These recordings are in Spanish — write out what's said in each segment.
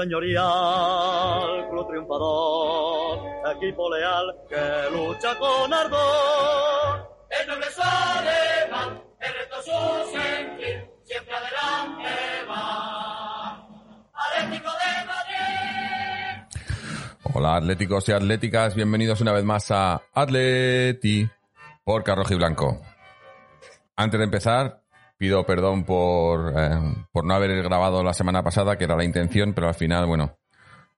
señorial, club triunfador, equipo leal que lucha con ardor. El noble alemán, el reto su sentir, siempre adelante va. Atlético de Madrid. Hola atléticos y atléticas, bienvenidos una vez más a Atleti por Carroji Blanco. Antes de empezar, pido perdón por, eh, por no haber grabado la semana pasada, que era la intención, pero al final, bueno,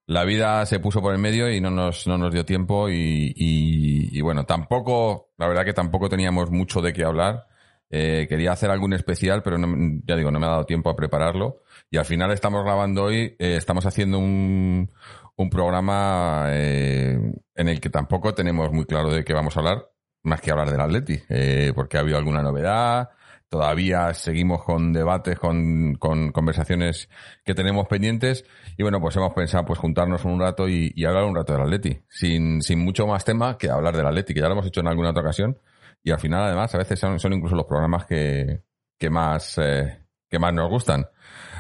la vida se puso por el medio y no nos, no nos dio tiempo y, y- bueno, tampoco, la verdad que tampoco teníamos mucho de qué hablar. Eh, quería hacer algún especial, pero ya digo, no me ha dado tiempo a prepararlo. Y al final estamos grabando hoy, eh, estamos haciendo un, un programa eh, en el que tampoco tenemos muy claro de qué vamos a hablar, más que hablar del Atleti, eh, porque ha habido alguna novedad, todavía seguimos con debates, con, con conversaciones que tenemos pendientes. Y bueno, pues hemos pensado pues juntarnos un rato y, y hablar un rato del Atleti, sin, sin mucho más tema que hablar del Atleti, que ya lo hemos hecho en alguna otra ocasión. Y al final además a veces son, son incluso los programas que, que más eh, que más nos gustan.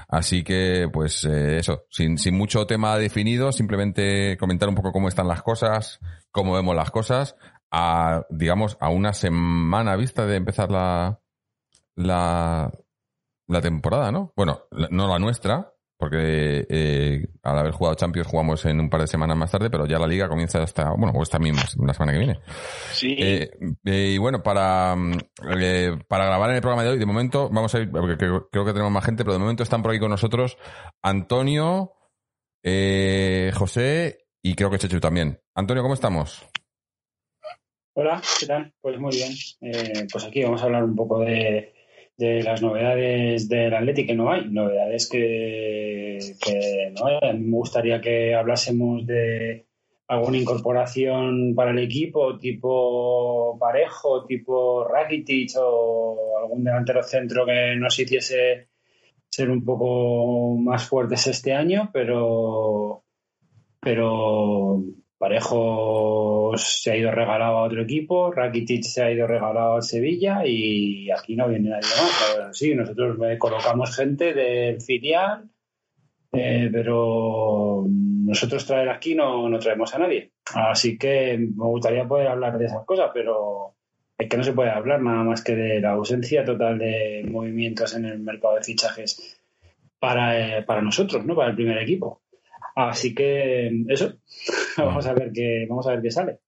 Así que, pues eh, eso, sin, sin mucho tema definido, simplemente comentar un poco cómo están las cosas, cómo vemos las cosas, a, digamos, a una semana vista de empezar la, la, la temporada, ¿no? Bueno, la- no la nuestra, porque eh, al haber jugado Champions jugamos en un par de semanas más tarde, pero ya la liga comienza hasta, bueno, o esta misma, la semana que viene. Sí, Eh, eh, y bueno, para, mm, eh, para grabar en el programa de hoy, de momento, vamos a ir, porque creo, creo que tenemos más gente, pero de momento están por aquí con nosotros Antonio, eh, José y creo que Chechu también. Antonio, ¿cómo estamos? Hola, ¿qué tal? Pues muy bien. Eh, pues aquí vamos a hablar un poco de, de las novedades del Atleti que no hay. Novedades que, que no hay. A mí me gustaría que hablásemos de alguna incorporación para el equipo, tipo Parejo, tipo Rakitic o algún delantero centro que nos hiciese ser un poco más fuertes este año, pero pero Parejo se ha ido regalado a otro equipo, Rakitic se ha ido regalado al Sevilla y aquí no viene nadie más. Sí, nosotros eh, colocamos gente del filial, eh, pero nosotros traer aquí no, no traemos a nadie. Así que me gustaría poder hablar de esas cosas, pero es que no se puede hablar nada más que de la ausencia total de movimientos en el mercado de fichajes para, eh, para nosotros, ¿no? Para el primer equipo. Así que eso, vamos a ver qué, vamos a ver qué sale.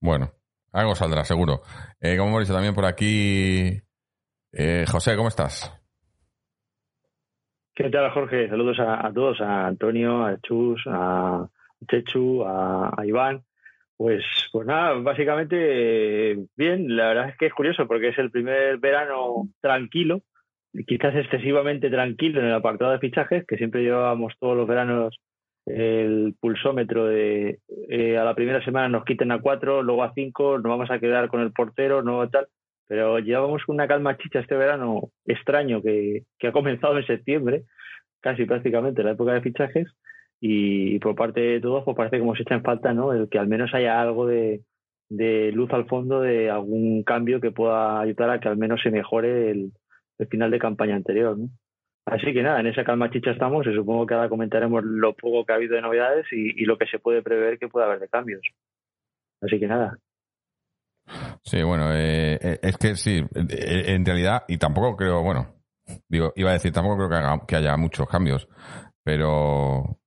Bueno, algo saldrá, seguro. Eh, como hemos dicho también por aquí, eh, José, ¿cómo estás? ¿Qué tal, Jorge? Saludos a, a todos, a Antonio, a Chus, a Chechu, a, a Iván. Pues, pues nada, básicamente bien. La verdad es que es curioso porque es el primer verano tranquilo, quizás excesivamente tranquilo en el apartado de fichajes, que siempre llevábamos todos los veranos el pulsómetro de eh, a la primera semana nos quiten a cuatro, luego a cinco, nos vamos a quedar con el portero, no tal. Pero llevamos una calma chicha este verano extraño que, que ha comenzado en septiembre, casi prácticamente la época de fichajes, y por parte de todos pues parece como se echa en falta ¿no? el que al menos haya algo de, de luz al fondo de algún cambio que pueda ayudar a que al menos se mejore el, el final de campaña anterior. ¿no? Así que nada, en esa calma chicha estamos y supongo que ahora comentaremos lo poco que ha habido de novedades y, lo que se puede prever que pueda haber de cambios. Así que nada, Sí, bueno, eh, eh, es que sí, eh, en realidad, y tampoco creo, bueno, digo, iba a decir, tampoco creo que, haga- que haya muchos cambios, pero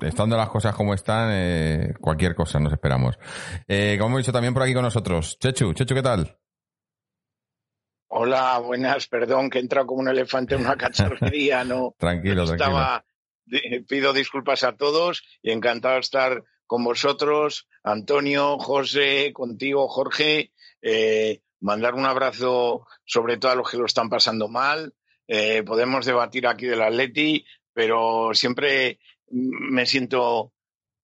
estando las cosas como están, eh, cualquier cosa nos esperamos. Eh, como hemos dicho también por aquí con nosotros, Chechu, Chechu, ¿qué tal? Hola, buenas, perdón que he entrado como un elefante en una cacharrería, no Tranquilo, tranquilo. estaba, di- pido disculpas a todos y encantado de estar con vosotros, Antonio, José, contigo, Jorge, eh, mandar un abrazo sobre todo a los que lo están pasando mal, eh, podemos debatir aquí del Atleti, pero siempre me siento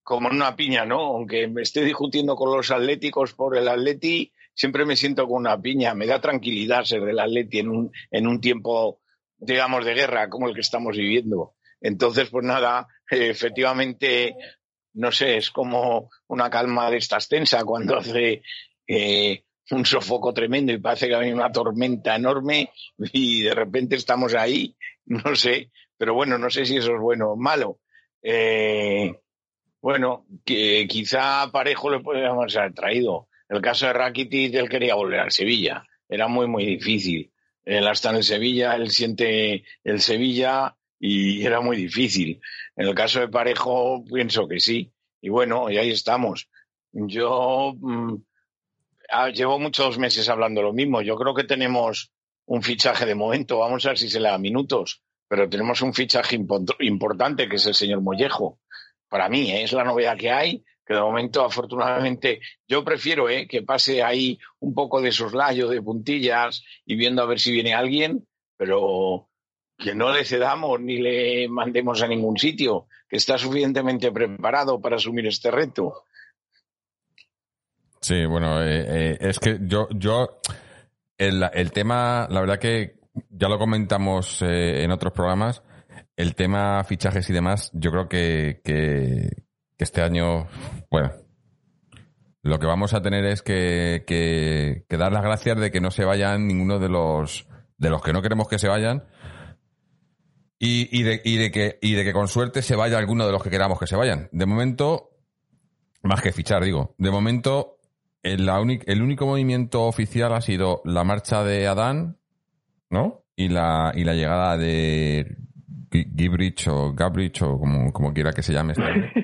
como en una piña, ¿no? Aunque me esté discutiendo con los atléticos por el Atleti, siempre me siento con una piña. Me da tranquilidad ser del Atleti en un, en un tiempo, digamos, de guerra como el que estamos viviendo. Entonces, pues nada, efectivamente, no sé, es como una calma de estas tensa cuando hace eh, un sofoco tremendo y parece que venir una tormenta enorme y de repente estamos ahí, no sé, pero bueno, no sé si eso es bueno o malo. eh, bueno, que quizá Parejo le podríamos haber traído. El caso de Rakitic, él quería volver al Sevilla. Era muy, muy difícil. Él hasta en el Sevilla, él siente el Sevilla y era muy difícil. En el caso de Parejo, pienso que sí. Y bueno, y ahí estamos. Yo mm, ah, llevo muchos meses hablando lo mismo. Yo creo que tenemos un fichaje de momento. Vamos a ver si se le da minutos. Pero tenemos un fichaje importante que es el señor Mollejo. Para mí ¿eh? es la novedad que hay que de momento, afortunadamente, yo prefiero ¿eh? que pase ahí un poco de soslayo, de puntillas y viendo a ver si viene alguien, pero que no le cedamos ni le mandemos a ningún sitio, que está suficientemente preparado para asumir este reto. Sí, bueno, eh, eh, es que yo, yo el, el, tema, la verdad que ya lo comentamos en otros programas, el tema fichajes y demás, yo creo que este año, bueno, lo que vamos a tener es que, que, dar las gracias de que no se vayan ninguno de los de los que no queremos que se vayan y, de, y, de, que, y de que con suerte se vaya alguno de los que queramos que se vayan. De momento, más que fichar, digo, de momento el, el único movimiento oficial ha sido la marcha de Adán, ¿no? Y la, y la llegada de Gibrich o Gabrich o como, como quiera que se llame. Este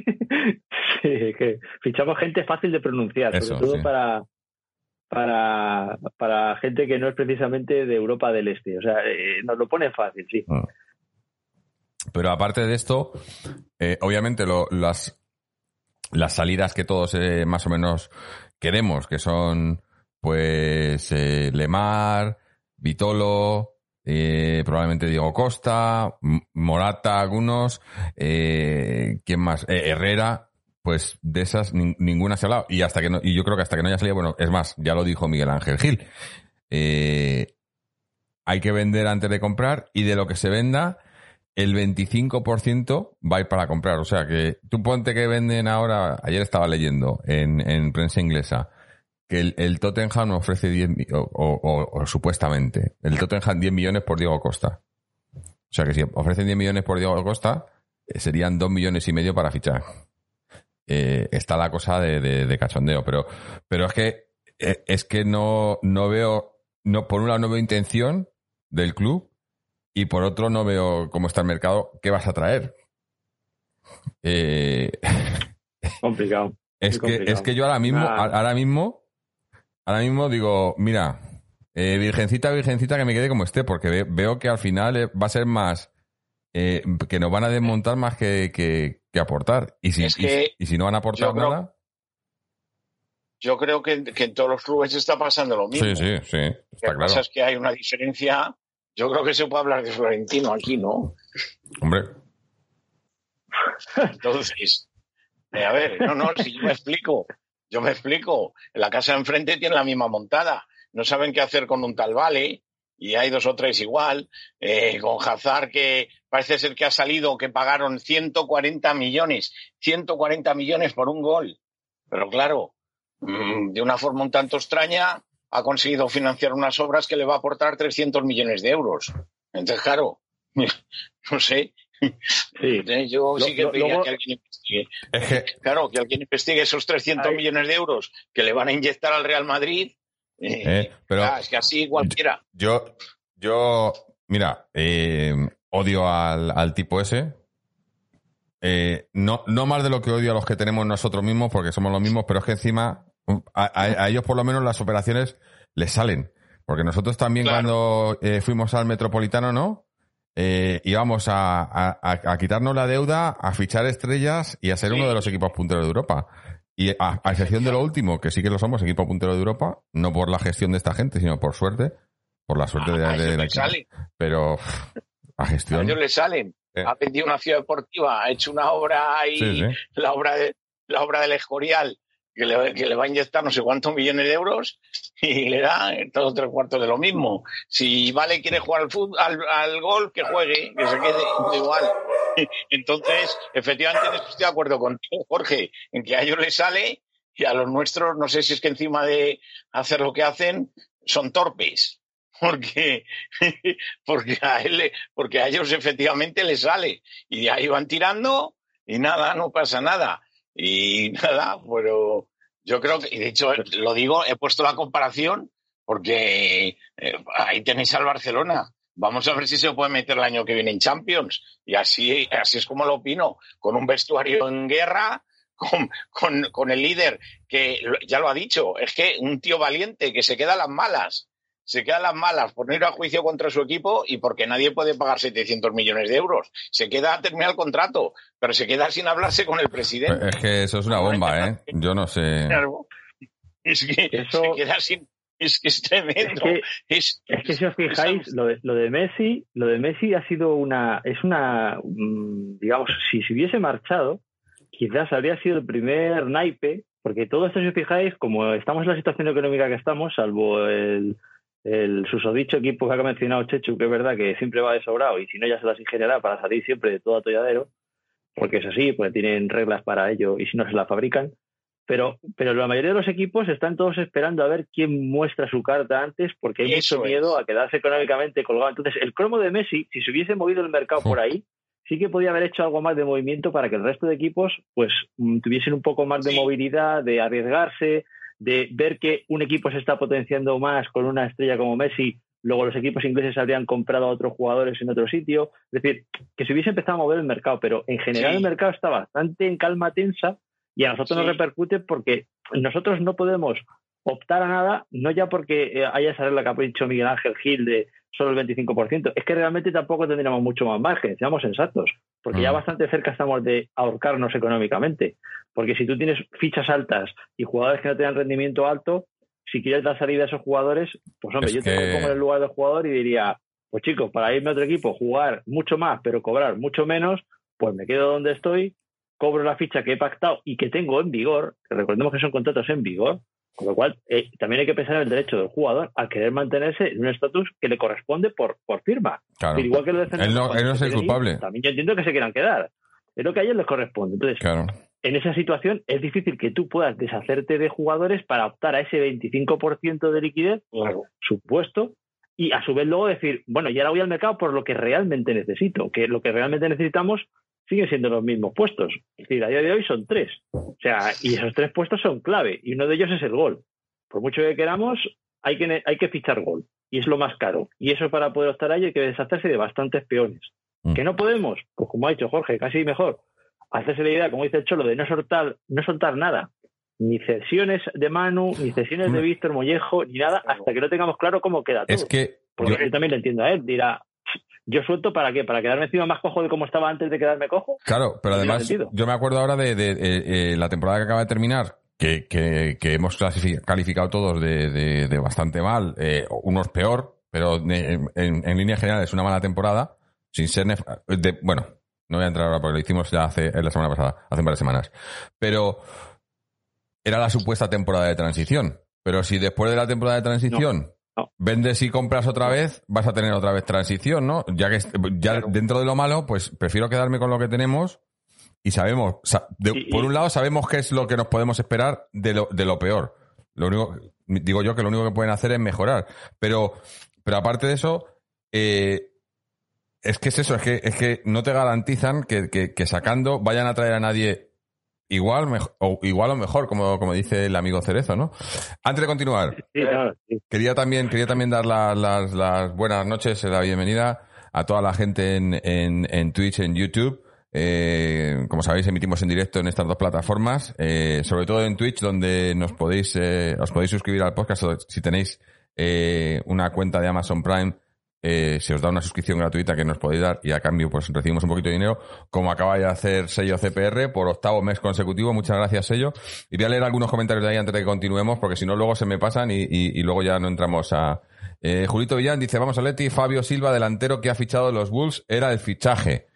sí, que fichamos gente fácil de pronunciar, sobre todo para, para, para gente que no es precisamente de Europa del Este. O sea, eh, nos lo pone fácil, sí. Ah. Pero aparte de esto, eh, obviamente las, las salidas que todos eh, más o menos queremos, que son pues Lemar, Vitolo, probablemente Diego Costa, Morata algunos, ¿quién más? Herrera, pues de esas ninguna se ha hablado. Y, hasta que no, y yo creo que hasta que no haya salido, bueno, es más, ya lo dijo Miguel Ángel Gil. Eh, hay que vender antes de comprar y de lo que se venda, el 25% va a ir para comprar. O sea que tú ponte que venden ahora, ayer estaba leyendo en, en prensa inglesa, que el, el Tottenham ofrece 10 o, o, supuestamente, el Tottenham 10 millones por Diego Costa. O sea que si ofrecen 10 millones por Diego Costa, eh, serían 2 millones y medio para fichar. Eh, está la cosa de, cachondeo. Pero, pero es que eh, es que no, no veo, no, por un lado no veo intención del club y por otro no veo cómo está el mercado, qué vas a traer. Eh, complicado. Es que, es que yo ahora mismo, ahora mismo, ahora mismo digo, mira, virgencita, virgencita, que me quede como esté, porque veo que al final va a ser más eh, que nos van a desmontar más que, que, aportar. Y si, y, si no van a aportar nada. Yo creo que, en todos los clubes está pasando lo mismo. Sí, sí, sí. Está lo que pasa es que hay una diferencia. Yo creo que se puede hablar de Florentino aquí, ¿no? Hombre. Entonces, eh, a ver, no, no, si yo me explico. Yo me explico. La casa de enfrente tiene la misma montada. No saben qué hacer con un tal Vale y hay dos o tres igual, eh, con Hazard que parece ser que ha salido, que pagaron 140 millones, 140 millones por un gol. Pero claro, mm, de una forma un tanto extraña, ha conseguido financiar unas obras que le va a aportar 300 millones de euros. Entonces, claro, no sé. Yo sí que diría que alguien investigue. Claro, que alguien investigue esos 300 millones de euros que le van a inyectar al Real Madrid eh, pero es que así cualquiera. Yo, yo, mira, eh, odio al, tipo ese. Eh, no, no más de lo que odio a los que tenemos nosotros mismos, porque somos los mismos, pero es que encima a, ellos por lo menos las operaciones les salen. Porque nosotros también cuando fuimos al Metropolitano, ¿no? íbamos a, a, quitarnos la deuda, a fichar estrellas y a ser uno de los equipos punteros de Europa. Y a, excepción de lo último, que sí que lo somos, equipo puntero de Europa, no por la gestión de esta gente, sino por suerte, por la suerte de, de, la sale. Pero a gestión. A ellos le salen. Ha vendido una ciudad deportiva, ha hecho una obra ahí, la obra de la obra del Escorial, que le, que va a inyectar no sé cuántos millones de euros y le da todos tres cuartos de lo mismo. Si Vale quiere jugar al fútbol, al, al gol, que juegue, que se quede igual. Entonces, efectivamente, estoy de acuerdo contigo, Jorge, en que a ellos les sale y a los nuestros, no sé si es que encima de hacer lo que hacen, son torpes. Porque, porque, a, él, porque a ellos efectivamente les sale. Y ahí van tirando y nada, no pasa nada. Y nada, pero yo creo que, y de hecho lo digo, he puesto la comparación porque eh, ahí tenéis al Barcelona. Vamos a ver si se puede meter el año que viene en Champions. Y así, así es como lo opino, con un vestuario en guerra, con, con, con el líder que ya lo ha dicho, es que un tío valiente que se queda a las malas se queda a las malas por no ir a juicio contra su equipo y porque nadie puede pagar 700 millones de euros. Se queda a terminar el contrato, pero se queda sin hablarse con el presidente. Es que eso es una bomba, ¿eh? Yo no sé. Es que eso... se queda sin... Es que es tremendo. Es que, si os fijáis, lo de, lo de Messi, lo de Messi ha sido una, es una, mm, digamos, si se hubiese marchado, quizás habría sido el primer naipe, porque todo esto, si os fijáis, como estamos en la situación económica que estamos, salvo el, el susodicho equipo que ha mencionado Chechu, que es verdad que siempre va de sobrado y si no ya se las ingeniará para salir siempre de todo atolladero, porque es así, pues tienen reglas para ello y si no se las fabrican. Pero, pero la mayoría de los equipos están todos esperando a ver quién muestra su carta antes porque hay mucho miedo a quedarse económicamente colgado. Entonces, el cromo de Messi, si se hubiese movido el mercado por ahí, sí que podía haber hecho algo más de movimiento para que el resto de equipos pues mm, tuviesen un poco más de movilidad, de arriesgarse, de ver que un equipo se está potenciando más con una estrella como Messi, luego los equipos ingleses habrían comprado a otros jugadores en otro sitio. Es decir, que se hubiese empezado a mover el mercado, pero en general el mercado está bastante en calma tensa y a nosotros nos repercute porque nosotros no podemos optar a nada, no ya porque eh, haya esa regla que ha dicho Miguel Ángel Gil de solo el 25%, es que realmente tampoco tendríamos mucho más margen, seamos sensatos, porque ya mm. bastante cerca estamos de ahorcarnos económicamente. Porque si tú tienes fichas altas y jugadores que no tengan rendimiento alto, si quieres dar salida a esos jugadores, pues hombre, yo te pongo en el lugar del jugador y diría, pues chicos, para irme a otro equipo, jugar mucho más, pero cobrar mucho menos, pues me quedo donde estoy, cobro la ficha que he pactado y que tengo en vigor, que recordemos que son contratos en vigor, con lo cual, eh, también hay que pensar en el derecho del jugador a querer mantenerse en un estatus que le corresponde por, por firma. Igual que lo él no, él no es el culpable. También yo entiendo que se quieran quedar. Es lo que a ellos les corresponde. Entonces, en esa situación es difícil que tú puedas deshacerte de jugadores para optar a ese 25% de liquidez, claro. supuesto, y a su vez luego decir, bueno, y ahora voy al mercado por lo que realmente necesito, que lo que realmente necesitamos siguen siendo los mismos puestos. Es decir, a día de hoy son tres. O sea, y esos tres puestos son clave, y uno de ellos es el gol. Por mucho que queramos, hay que, hay que fichar gol, y es lo más caro. Y eso para poder optar a ello hay que deshacerse de bastantes peones. Mm. ¿Que no podemos? Pues como ha dicho Jorge, casi mejor. Hacerse la idea, como dice el Cholo, de no soltar, no soltar nada. Ni cesiones de Manu, ni cesiones de mm. Víctor Mollejo, ni nada, hasta que no tengamos claro cómo queda todo. Es que. Porque yo, también lo entiendo a él. Dirá, ¿yo suelto para qué? ¿Para quedarme encima más cojo de cómo estaba antes de quedarme cojo? Claro, pero además, yo me acuerdo ahora de, de, eh, la temporada que acaba de terminar, que, que, que hemos calificado todos de, de bastante mal, eh, unos peor, pero en, en, línea general es una mala temporada sin ser de, bueno, no voy a entrar ahora porque lo hicimos ya hace la semana pasada, hace varias semanas. Pero era la supuesta temporada de transición. Pero si después de la temporada de transición vendes y compras otra vez, vas a tener otra vez transición, ¿no? Ya que ya dentro de lo malo, pues prefiero quedarme con lo que tenemos y sabemos, por un lado sabemos qué es lo que nos podemos esperar de lo, de lo peor. Lo único, digo yo que lo único que pueden hacer es mejorar. Pero, pero aparte de eso, eh, es que es eso, es que, es que no te garantizan que, que, sacando vayan a traer a nadie igual, o igual o mejor, como, como dice el amigo Cerezo, ¿no? Antes de continuar, quería también, quería también dar las, las, las, buenas noches, la bienvenida a toda la gente en, en, en Twitch, en YouTube. Eh, como sabéis, emitimos en directo en estas dos plataformas, eh, sobre todo en Twitch, donde nos podéis, eh, os podéis suscribir al podcast si tenéis eh, una cuenta de Amazon Prime eh, se os da una suscripción gratuita que nos podéis dar y a cambio pues recibimos un poquito de dinero, como acaba de hacer sello CPR por octavo mes consecutivo. Muchas gracias, sello. Y voy a leer algunos comentarios de ahí antes de que continuemos, porque si no luego se me pasan y, y, luego ya no entramos a... Eh, Julito Villán dice, vamos a Leti, Fabio Silva, delantero que ha fichado los Bulls, era el fichaje.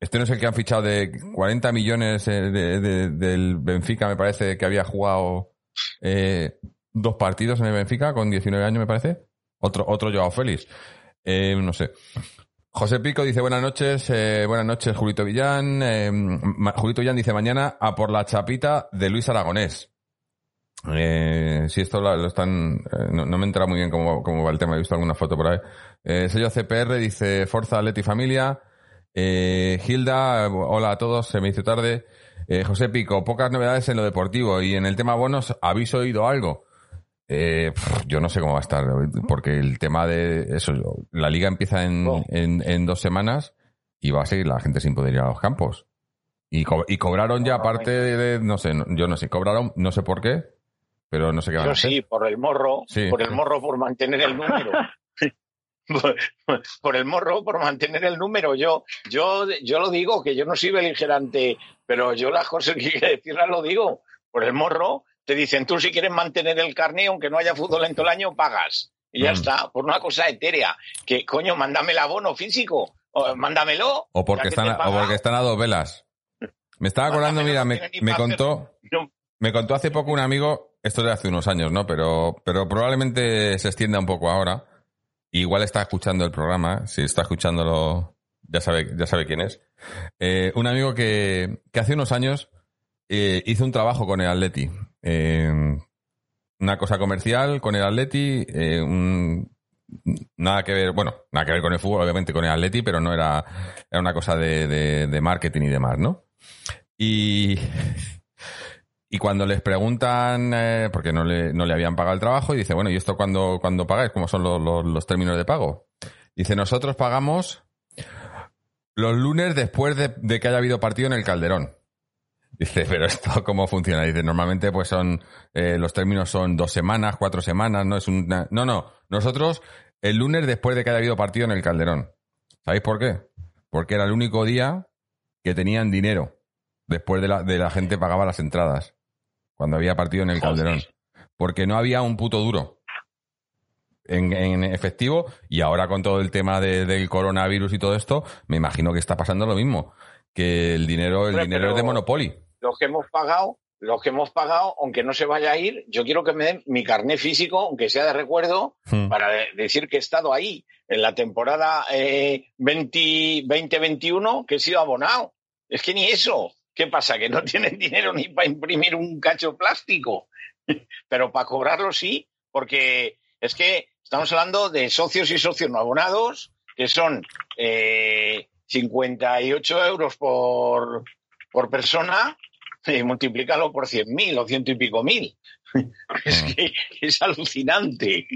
Este no es el que han fichado de 40 millones eh, de, del Benfica, me parece que había jugado eh, dos partidos en el Benfica con 19 años, me parece. Otro, otro Joao Félix. Eh, no sé. José Pico dice buenas noches, eh, buenas noches Julito Villán. Eh, Julito Villán dice mañana a por la chapita de Luis Aragonés. Eh, si esto lo, están, eh, no, me entra muy bien cómo, cómo, va el tema, he visto alguna foto por ahí. Eh, sello CPR dice Forza Leti Familia. Eh, Hilda, hola a todos, se me hizo tarde. José Pico, pocas novedades en lo deportivo y en el tema bonos, ¿habéis oído algo? Eh, yo no sé cómo va a estar, porque el tema de eso, la liga empieza en, en, en dos semanas y va a seguir la gente sin poder ir a los campos. Y, co- y cobraron ya, aparte de, no sé, yo no sé, cobraron, no sé por qué, pero no sé qué van a hacer. sí, por el morro, Sí. por el morro por mantener el número. por, por el morro, por mantener el número. Yo, yo, yo lo digo, que yo no soy beligerante, pero yo las cosas que quiero decirlas lo digo. Por el morro, te dicen, tú si quieres mantener el carné, aunque no haya fútbol en todo el año, pagas. Y ya Mm. está, por una cosa etérea. Que, coño, mándame el abono físico, o mándamelo. O porque, están, a- o porque están a dos velas. Me estaba acordando, mira, me, me contó, No, me contó hace poco un amigo, esto de hace unos años, ¿no? Pero, pero probablemente se extienda un poco ahora. Igual está escuchando el programa, si está escuchándolo, ya sabe, ya sabe quién es. Eh, un amigo que, que hace unos años eh, hizo un trabajo con el Atleti. Una cosa comercial con el Atleti, eh, nada que ver, bueno, nada que ver con el fútbol, obviamente con el Atleti, pero no era, era una cosa de, marketing y demás, ¿no? Y, y cuando les preguntan, eh, porque no le, no le habían pagado el trabajo, y dice, bueno, ¿y esto cuándo, cuándo pagáis? ¿Cómo son los, los- términos de pago? Dice, nosotros pagamos los lunes después de, de que haya habido partido en el Calderón. Dice, pero esto cómo funciona? Dice, normalmente pues son, eh, los términos son dos semanas, cuatro semanas, no es una... No, no, nosotros el lunes después de que haya habido partido en el Calderón. ¿Sabéis por qué? Porque era el único día que tenían dinero. Después de la, de la gente pagaba las entradas. Cuando había partido en el. Calderón. Porque no había un puto duro. En, en efectivo. Y ahora con todo el tema de- del coronavirus y todo esto, me imagino que está pasando lo mismo. Que el dinero, el Hombre, dinero es de Monopoly. los que hemos pagado, los que hemos pagado, aunque no se vaya a ir, yo quiero que me den mi carné físico, aunque sea de recuerdo, Hmm. para de- decir que he estado ahí en la temporada eh, 20 2021, que he sido abonado. Es que ni eso. ¿Qué pasa? Que no tienen dinero ni para imprimir un cacho plástico. Pero para cobrarlo sí, porque es que estamos hablando de socios y socios no abonados, que son eh, 58 euros por, por persona, y multiplícalo por 100.000 o ciento y pico mil. Es Mm. que es alucinante.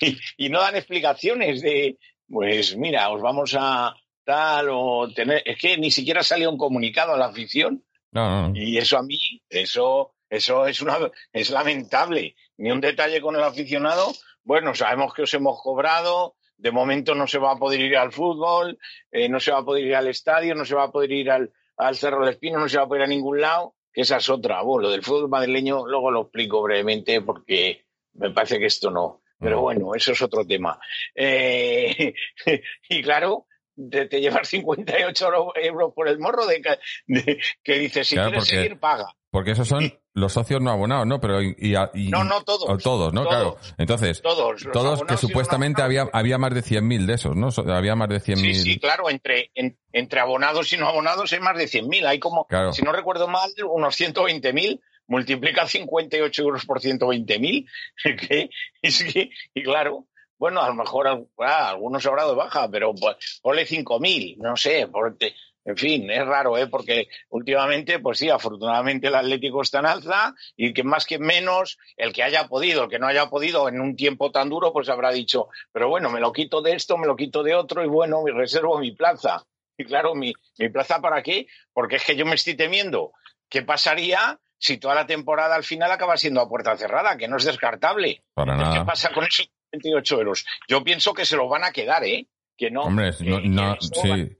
Y, y no dan explicaciones de, pues mira, os vamos a tal o tener. Es que ni siquiera salió un comunicado a la afición no. y eso a mí, eso, eso es una, es lamentable. Ni un detalle con el aficionado. Bueno, sabemos que os hemos cobrado. De momento no se va a poder ir al fútbol, eh, no se va a poder ir al estadio, no se va a poder ir al, al Cerro del Espino, no se va a poder ir a ningún lado. Que esa es otra. Bueno, lo del fútbol madrileño luego lo explico brevemente porque me parece que esto no. Pero bueno, eso es otro tema. Eh, y claro, te, te llevas 58 euro- euros por el morro de, de- que dices, si Claro, quieres porque- seguir, paga. Porque esos son los socios no abonados, ¿no? Pero y, y- y- No, no todos. o todos, ¿no? Todos. Claro. Entonces, Todos. todos que supuestamente no había, había más de 100.000 de esos, ¿no? Había más de 100.000. Sí, sí, claro, entre, en- entre abonados y no abonados hay más de 100.000. Hay como, Claro. si no recuerdo mal, unos 120.000. Multiplica 58 euros por 120.000. que es que, y claro, bueno, a lo mejor ah, algunos habrá de baja, pero pues, ponle 5.000, no sé. porque- en fin, es raro, ¿eh? Porque últimamente, pues sí, afortunadamente el Atlético está en alza y que más que menos, el que haya podido, el que no haya podido en un tiempo tan duro, pues habrá dicho, pero bueno, me lo quito de esto, me lo quito de otro y bueno, me reservo mi plaza. Y claro, mi, mi plaza para qué? Porque es que yo me estoy temiendo. ¿Qué pasaría si toda la temporada al final acaba siendo a puerta cerrada? Que no es descartable. Para ¿Qué pasa con esos 28 euros? Yo pienso que se lo van a quedar, ¿eh? Que no. Hombre, que- no, sí.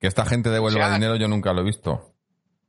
Que esta gente devuelva O sea, dinero yo nunca lo he visto.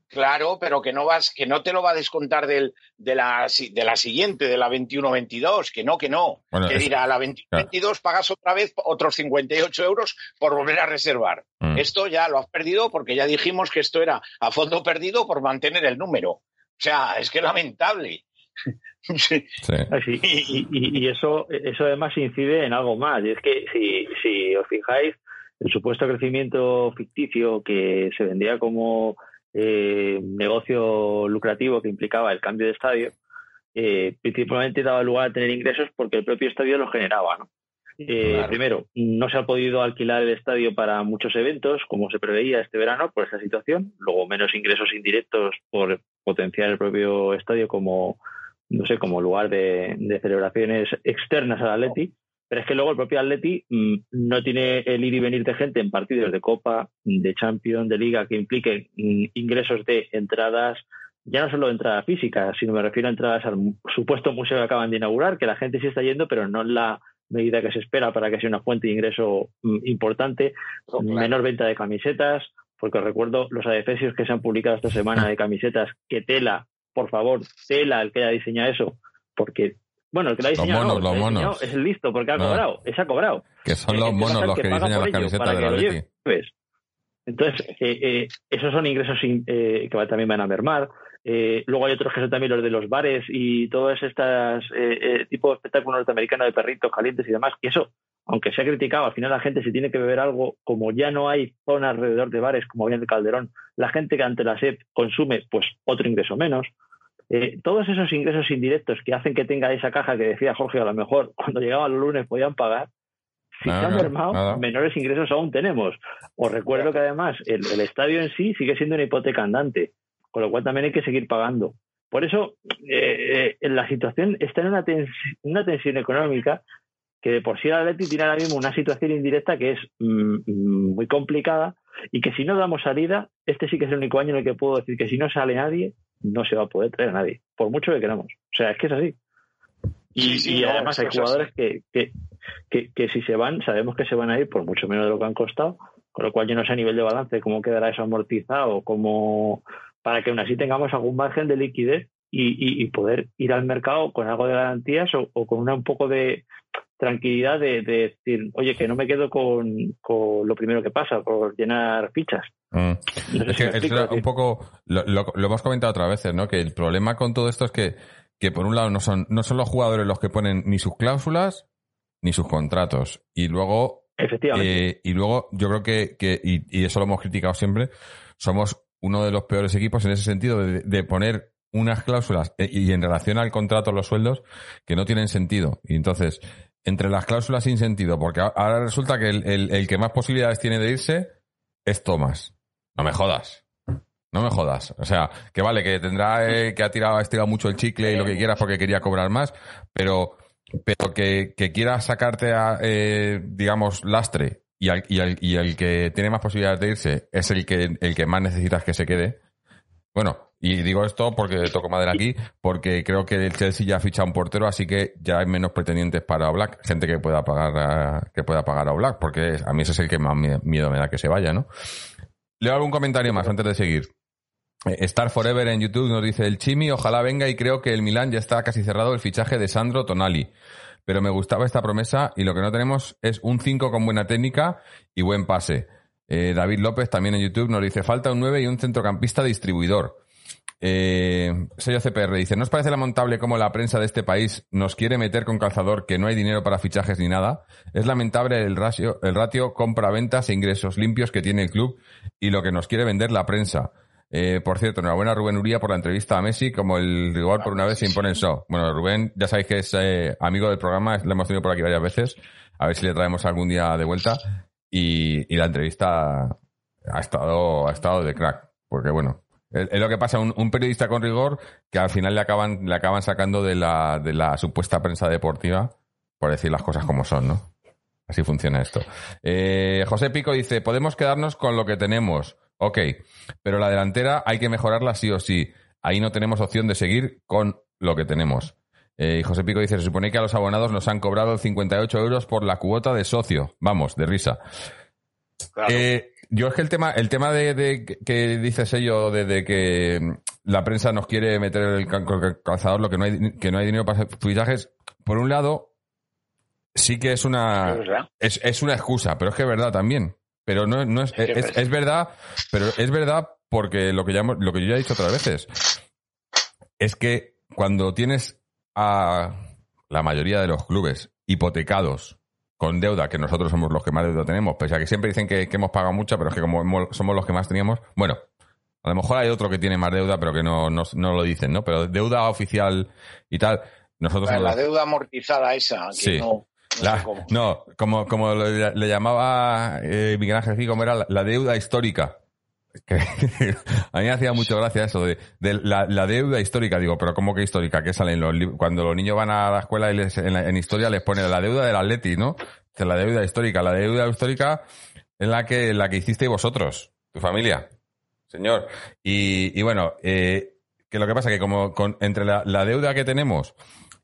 Claro, pero que no vas, que no te lo va a descontar del, de, la, de la siguiente, de la 21-22, que no, que no. Bueno, que es- dirá, a la 21-22 pagas otra vez otros 58 euros por volver a reservar. Mm. Esto ya lo has perdido porque ya dijimos que esto era a fondo perdido por mantener el número. O sea, es que lamentable. Sí. Sí. Así, y, y- y eso, eso además incide en algo más. Y es que si, si os fijáis, el supuesto crecimiento ficticio que se vendía como eh, negocio lucrativo que implicaba el cambio de estadio, eh, principalmente daba lugar a tener ingresos porque el propio estadio los generaba. ¿no? Eh, primero, no se ha podido alquilar el estadio para muchos eventos, como se preveía este verano por esta situación. Luego, menos ingresos indirectos por potenciar el propio estadio como, no sé, como lugar de, celebraciones externas al Atleti. Pero es que luego el propio Atleti mm, no tiene el ir y venir de gente en partidos de Copa, de Champions, de Liga, que impliquen mm, ingresos de entradas, ya no solo de entrada física, sino me refiero a entradas al supuesto museo que acaban de inaugurar, que la gente sí está yendo, pero no en la medida que se espera para que sea una fuente de ingreso mm, importante, oh, menor venta de camisetas, porque recuerdo los adefesios que se han publicado esta semana de camisetas, que tela, por favor, tela el que haya diseñado eso, porque bueno, el que la ha diseñado, los monos, es listo porque ha cobrado, ese ha cobrado. Que son los monos los que, diseñan las camisetas de la Leti. Entonces, eh, eh, esos son ingresos eh, que también van a mermar. Eh, luego hay otros que son también los de los bares y todos estos eh, eh, tipos de espectáculos norteamericanos de perritos calientes y demás. Y eso, aunque se ha criticado, al final la gente si tiene que beber algo, como ya no hay zona alrededor de bares como había en el Calderón, la gente que ante la sed consume pues otro ingreso menos. Eh, todos esos ingresos indirectos que hacen que tenga esa caja que decía Jorge, a lo mejor cuando llegaban los lunes podían pagar, si se han mermado, menores ingresos aún tenemos. Os recuerdo que además el, estadio en sí sigue siendo una hipoteca andante con lo cual también hay que seguir pagando. Por eso, eh, eh la situación está en una, una tensión económica que de por sí la Atleti tiene ahora mismo una situación indirecta que es mm, mm, muy complicada y que si no damos salida, este sí que es el único año en el que puedo decir que si no sale nadie, no se va a poder traer a nadie, por mucho que queramos. O sea, es que es así. Y, además hay jugadores que, que, que, que, si se van, sabemos que se van a ir por mucho menos de lo que han costado, con lo cual yo no sé a nivel de balance cómo quedará eso amortizado, cómo para que aún así tengamos algún margen de liquidez y, poder ir al mercado con algo de garantías o, con una, un poco de tranquilidad de, decir, oye, que no me quedo con, lo primero que pasa, por llenar fichas. Mm. es que es un poco, lo, hemos comentado otras veces, ¿no? Que el problema con todo esto es que, que por un lado no son, no son los jugadores los que ponen ni sus cláusulas ni sus contratos. Y luego, Efectivamente. Eh, y luego yo creo que, que y, y, eso lo hemos criticado siempre, somos uno de los peores equipos en ese sentido de, poner unas cláusulas eh, y en relación al contrato, los sueldos, que no tienen sentido. Y entonces, entre las cláusulas sin sentido, porque ahora resulta que el, que más posibilidades tiene de irse es Tomás. No me jodas. No me jodas. O sea, que vale, que tendrá, eh, que ha tirado, ha estirado mucho el chicle y lo que quieras porque quería cobrar más, pero, pero que, que quiera sacarte a, eh, digamos, lastre y, y, el que tiene más posibilidades de irse es el que, el que más necesitas que se quede. Bueno, y digo esto porque toco madera aquí, porque creo que el Chelsea ya ha fichado un portero, así que ya hay menos pretendientes para Black, gente que pueda pagar a, que pueda pagar a Black, porque a mí ese es el que más miedo me da que se vaya, ¿no? Leo algún comentario más antes de seguir. Eh, Star Forever en YouTube nos dice el Chimi, ojalá venga y creo que el Milan ya está casi cerrado el fichaje de Sandro Tonali pero me gustaba esta promesa y lo que no tenemos es un 5 con buena técnica y buen pase. Eh, David López también en YouTube nos dice falta un 9 y un centrocampista distribuidor. Eh, sello CPR dice, ¿no os parece lamentable cómo la prensa de este país nos quiere meter con calzador que no hay dinero para fichajes ni nada? Es lamentable el ratio, el ratio compra-ventas e ingresos limpios que tiene el club y lo que nos quiere vender la prensa. Eh, por cierto, enhorabuena a Rubén Uría por la entrevista a Messi, como el rigor por una vez se impone el show. Bueno, Rubén, ya sabéis que es eh, amigo del programa, lo hemos tenido por aquí varias veces, a ver si le traemos algún día de vuelta. Y, la entrevista ha estado, ha estado de crack, porque bueno, es, lo que pasa, un, un, periodista con rigor que al final le acaban, le acaban sacando de la, de la supuesta prensa deportiva, por decir las cosas como son, ¿no? Así funciona esto. Eh, José Pico dice, podemos quedarnos con lo que tenemos Ok, pero la delantera hay que mejorarla sí o sí. Ahí no tenemos opción de seguir con lo que tenemos. Eh, y José Pico dice, se supone que a los abonados nos han cobrado 58 euros por la cuota de socio. Vamos, de risa. Eh, yo es que el tema, el tema de, que dices ello, de, que la prensa nos quiere meter el calzador, lo que no hay, que no hay dinero para fichajes, por un lado, sí que es una, es, es una excusa, pero es que es verdad también. Pero no, no es, es, verdad, pero es verdad porque lo que, ya, lo que yo ya he dicho otras veces es que cuando tienes a la mayoría de los clubes hipotecados con deuda, que nosotros somos los que más deuda tenemos, pese a que siempre dicen que, hemos pagado mucha, pero es que como somos los que más teníamos, bueno, a lo mejor hay otro que tiene más deuda, pero que no, no, lo dicen, ¿no? Pero deuda oficial y tal, nosotros... La, deuda amortizada esa, que no No, cómo. no como, como le, le llamaba eh, Miguel Ángel como era la, la deuda histórica. A mí me hacía mucho gracia eso de, de la, deuda histórica. Digo, pero ¿cómo que histórica? Que salen los cuando los niños van a la escuela y les- en, la- en historia les pone la deuda del Atleti, ¿no? Dice, La deuda histórica. La deuda histórica es la que, la que hicisteis vosotros, tu familia, señor. Y, bueno, eh, que lo que pasa que como con, entre la, la deuda que tenemos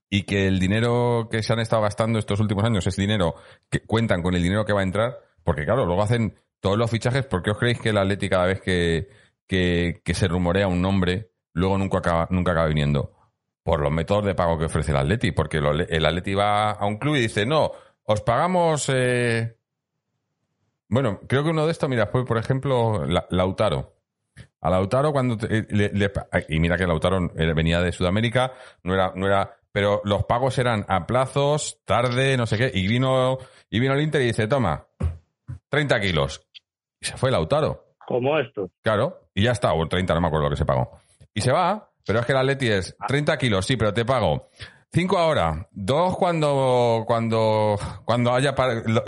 y que el dinero que se han estado gastando estos últimos años es dinero que cuentan con el dinero que va a entrar, porque claro, luego hacen todos los fichajes, ¿por qué os creéis que el Atleti cada vez que, que, se rumorea un nombre, luego nunca acaba, nunca acaba viniendo? Por los métodos de pago que ofrece el Atleti, porque el Atleti va a un club y dice, no, os pagamos... eh, Bueno, creo que uno de estos, mira, fue por ejemplo La- Lautaro. A Lautaro cuando... eh, le- y mira que Lautaro eh, venía de Sudamérica, no era... No era pero los pagos eran a plazos, tarde, no sé qué, y vino, y vino el Inter y dice, toma, 30 kilos. Y se fue Lautaro. Como esto. Claro, y ya está, o 30, no me acuerdo lo que se pagó. Y se va, pero es que el Atleti es 30 kilos, sí, pero te pago 5 ahora, 2 cuando, cuando, cuando haya,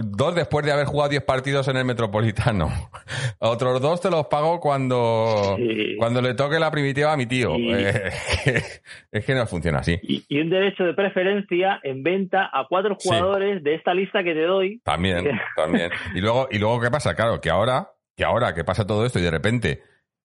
dos después de haber jugado 10 partidos en el Metropolitano. Otros dos te los pago cuando, Sí. cuando le toque la primitiva a mi tío. Eh, es que no funciona así. Y, y un derecho de preferencia en venta a cuatro Sí. jugadores de esta lista que te doy. También, también. Y luego, y luego ¿qué pasa? Claro, que ahora, que ahora que pasa todo esto y de repente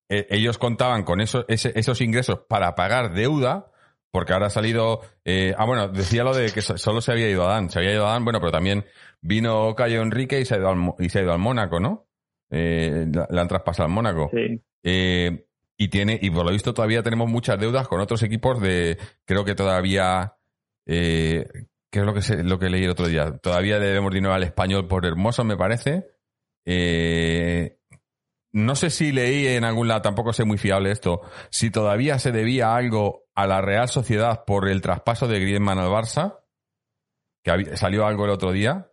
eh, ellos contaban con eso, ese- esos ingresos para pagar deuda, porque ahora ha salido, eh, ah bueno, decía lo de que so- solo se había ido Adán, se había ido Adán, bueno, pero también vino Cayo Enrique y se ha ido al, y se ha ido al Mónaco, ¿no? Eh, la, han traspasado al Mónaco. Sí. Eh, y tiene, y por lo visto todavía tenemos muchas deudas con otros equipos de, creo que todavía, eh, ¿qué es lo que, se- lo que leí el otro día? Todavía debemos dinero al español por Hermoso, me parece. Eh, no sé si leí en algún lado, tampoco sé muy fiable esto, si todavía se debía algo a la Real Sociedad por el traspaso de Griezmann al Barça, que salió algo el otro día.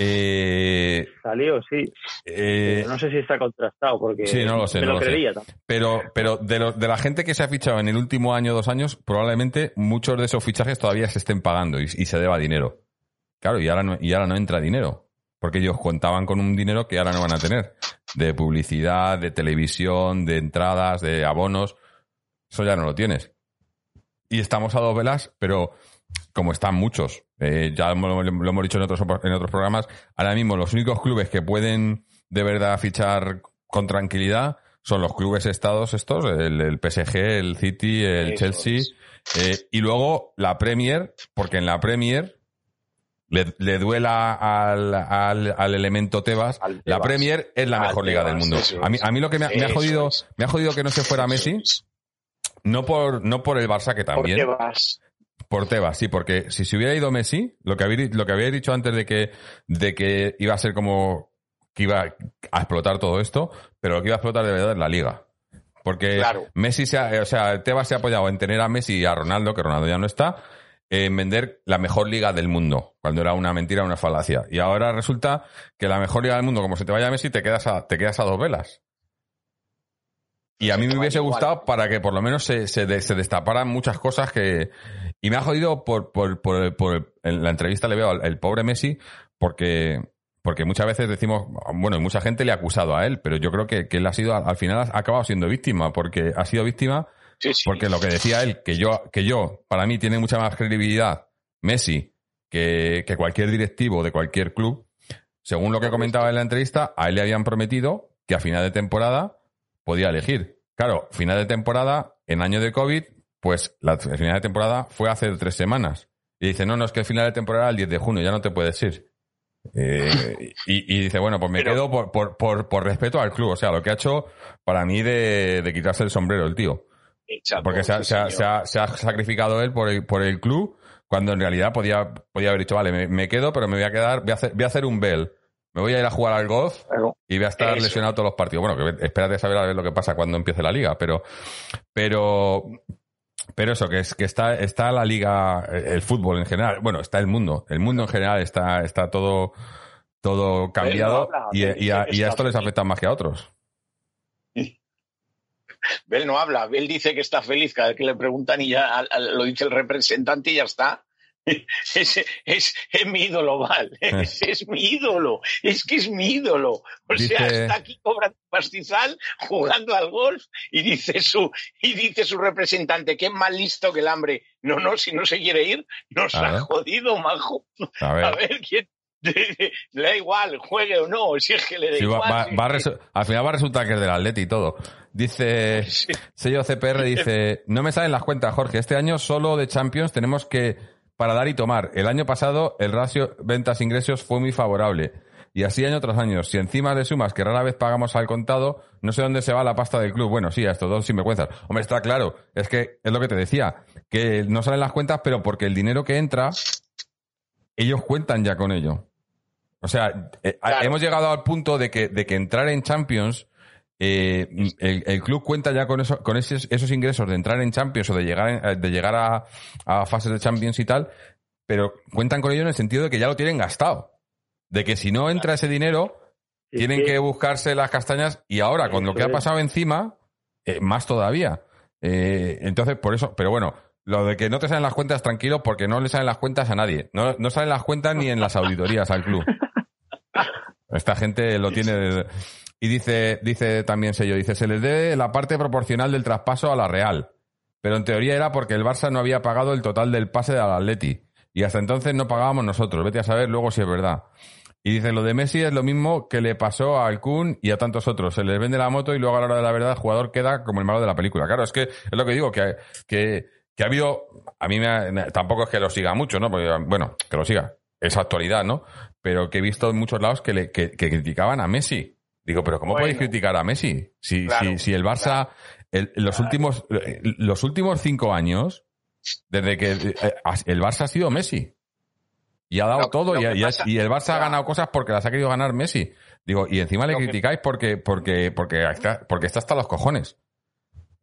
Eh, Salió, sí. eh, no sé si está contrastado porque Sí, no lo sé, me no lo lo sé. creería. también. Pero, pero de, lo- de la gente que se ha fichado en el último año o dos años, probablemente muchos de esos fichajes todavía se estén pagando y, y se deba dinero. Claro, y ahora, no, y ahora no entra dinero. Porque ellos contaban con un dinero que ahora no van a tener. De publicidad, de televisión, de entradas, de abonos. Eso ya no lo tienes. Y estamos a dos velas, pero como están muchos, eh, ya lo, lo hemos dicho en otros, en otros programas, ahora mismo los únicos clubes que pueden de verdad fichar con tranquilidad son los clubes estados estos, el, el PSG, el City, el Chelsea, eh, y luego la Premier, porque en la Premier le, le duela al, al, al elemento Tebas, Al la Tebas. Premier es la mejor liga del Tebas, mundo. A mí, a mí lo que me, ha- me ha jodido, es. me ha jodido que no se fuera Messi, no por, no por el Barça que ¿Por también. qué vas? Por Tebas, sí, porque si se hubiera ido Messi, lo que había, lo que había dicho antes de que, de que iba a ser como que iba a explotar todo esto, pero lo que iba a explotar de verdad es la liga. Porque Claro. Messi se ha, o sea, Tebas se ha apoyado en tener a Messi y a Ronaldo, que Ronaldo ya no está, en vender la mejor liga del mundo, cuando era una mentira, una falacia. Y ahora resulta que la mejor liga del mundo, como se te vaya Messi, te quedas a, te quedas a dos velas. Y a mí Se me hubiese gustado para que por lo menos se, se, de- se destaparan muchas cosas que... Y me ha jodido por, por, por, por- en la entrevista le veo al el pobre Messi porque, porque muchas veces decimos, bueno, y mucha gente le ha acusado a él, pero yo creo que, que él ha sido, al final ha acabado siendo víctima, porque ha sido víctima Sí, sí. porque lo que decía él, que yo, que yo, para mí tiene mucha más credibilidad Messi que, que cualquier directivo de cualquier club. Según lo que comentaba en la entrevista, a él le habían prometido que a final de temporada podía elegir. Claro, final de temporada, en año de COVID, pues la final de temporada fue hace tres semanas. Y dice, no, no, es que el final de temporada el 10 de junio, ya no te puedes ir. Eh, y, y dice, bueno, pues me Pero- quedo por, por, por, por respeto al club. O sea, lo que ha hecho para mí de, de quitarse el sombrero el tío. Porque se ha, sí, se ha- señor. se ha- se ha sacrificado él por el, por el club, cuando en realidad podía, podía haber dicho, vale, me, me quedo, pero me voy a quedar, voy a hacer, voy a hacer un bell. Me voy a ir a jugar al golf Claro. y voy a estar Eso. lesionado todos los partidos. Bueno, que espérate a saber a ver lo que pasa cuando empiece la liga, pero, pero, pero eso, que es, que está, está la liga, el fútbol en general, bueno, está el mundo, el mundo en general está, está todo, todo cambiado habla, y, a, y esto les afecta más que a otros. Bel no habla, Bel dice que está feliz cada vez que le preguntan y ya lo dice el representante y ya está. Es, es, es, mi ídolo, Val. Es, es, mi ídolo. Es que es mi ídolo. O dice... sea, está aquí cobrando pastizal, jugando al golf, y dice su, y dice su representante que es más listo que el hambre. No, no, si no se quiere ir, nos ha jodido, majo. A ver, A ver quién. le da igual, juegue o no, si es que le da Sí, igual. va- va al final va a resultar que es del Atleti y todo. Dice, Sí. sello CPR dice, no me salen las cuentas, Jorge. Este año solo de Champions tenemos que, para dar y tomar. El año pasado el ratio ventas-ingresos fue muy favorable. Y así año tras año. Si encima le sumas que rara vez pagamos al contado, no sé dónde se va la pasta del club. Bueno, sí, a estos dos sinvergüenzas. Hombre, está claro. Es que es lo que te decía. Que no salen las cuentas, pero porque el dinero que entra, ellos cuentan ya con ello. O sea, eh, Claro. hemos llegado al punto de que, de que entrar en Champions, eh, el, el club cuenta ya con, eso, con esos, esos ingresos de entrar en Champions o de llegar, en- eh, de llegar a, a fases de Champions y tal, pero cuentan con ello en el sentido de que ya lo tienen gastado. De que si no entra ese dinero, tienen que buscarse las castañas y ahora, con lo que ha pasado encima, eh, más todavía. Eh, entonces, por eso, pero bueno, lo de que no te salen las cuentas, tranquilo, porque no le salen las cuentas a nadie. No, no salen las cuentas ni en las auditorías al club. Esta gente lo tiene. Y dice, dice también Sello, dice, se les debe la parte proporcional del traspaso a la Real. Pero en teoría era porque el Barça no había pagado el total del pase del Atleti. Y hasta entonces no pagábamos nosotros. Vete a saber luego si es verdad. Y dice, lo de Messi es lo mismo que le pasó al Kun y a tantos otros. Se les vende la moto y luego a la hora de la verdad el jugador queda como el malo de la película. Claro, es que es lo que digo, que, que, que ha habido, a mí me ha- tampoco es que lo siga mucho, ¿no? Porque, bueno, que lo siga. Es actualidad, ¿no? Pero que he visto en muchos lados que, le, que, que criticaban a Messi. Digo, pero ¿cómo Bueno. podéis criticar a Messi? Si, Claro, si, si el Barça, el- los Claro. últimos, los últimos cinco años, desde que eh, el Barça ha sido Messi. Y ha dado Lo- todo lo y, que y ha- pasa- y el Barça ha ganado cosas porque las ha querido ganar Messi. Digo, y encima le criticáis porque, porque, porque está, porque está hasta los cojones.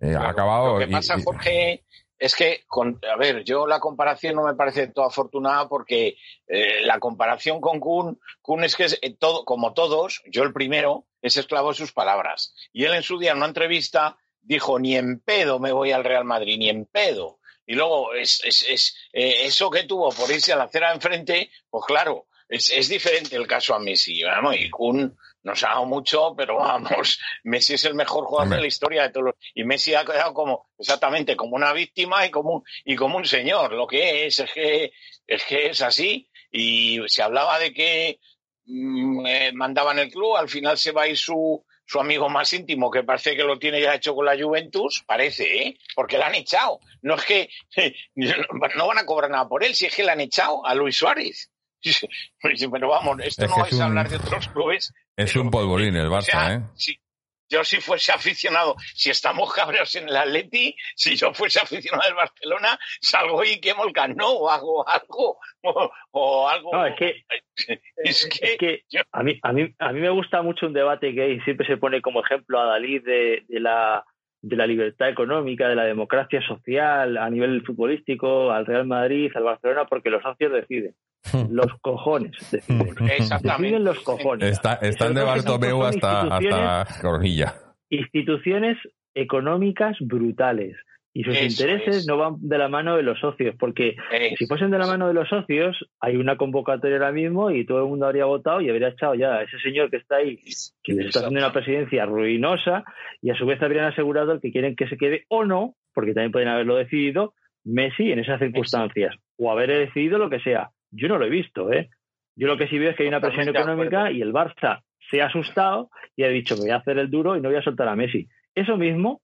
Eh, ha acabado. Lo que pasa, y- Jorge, es que, con, a ver, yo la comparación no me parece toda afortunada porque eh, la comparación con Kuhn, Kuhn es que es eh, todo, como todos, yo el primero, es esclavo de sus palabras. Y él en su día en una entrevista dijo, ni en pedo me voy al Real Madrid, ni en pedo. Y luego es, es, eh, eso que tuvo por irse a la acera de enfrente, pues claro, es, es diferente el caso a Messi. Vamos, y Kuhn nos ha dado mucho, pero vamos, Messi es el mejor jugador Hombre. de la historia de todos los... Y Messi ha quedado como, exactamente, como una víctima y como, un- y como un señor. Lo que es, es que, es que es así. Y se hablaba de que mm, eh, mandaba en el club, al final se va a ir su, su amigo más íntimo, que parece que lo tiene ya hecho con la Juventus, parece, ¿eh? Porque la han echado. No es que no van a cobrar nada por él, si es que la han echado a Luis Suárez. Pero vamos, esto Es no vais es a hablar de otros clubes. es pero- un polvorín el o Barça, sea, ¿eh? si yo si fuese aficionado, si estamos cabreados en el Atleti, si yo fuese aficionado del Barcelona, salgo y quemo el cano o hago algo, o, o algo. No, es que, es que, es que yo- a, mí, a, mí, a mí me gusta mucho un debate que hay, siempre se pone como ejemplo a Dalí de, de, la, de la libertad económica, de la democracia social a nivel futbolístico, al Real Madrid, al Barcelona, porque los socios deciden. Los cojones deciden. exactamente. Deciden los cojones. Está, están de Bartomeu hasta, instituciones- hasta instituciones económicas brutales y sus Eso intereses es. no van de la mano de los socios, porque si fuesen de la mano de los socios, hay una convocatoria ahora mismo y todo el mundo habría votado y habría echado ya a ese señor que está ahí, que les está haciendo una presidencia ruinosa y a su vez habrían asegurado el que quieren que se quede o no, porque también pueden haberlo decidido, Messi en esas circunstancias o haber decidido lo que sea. Yo no lo he visto, ¿eh? Yo lo que sí veo es que hay una presión económica y el Barça se ha asustado y ha dicho, me voy a hacer el duro y no voy a soltar a Messi. Eso mismo,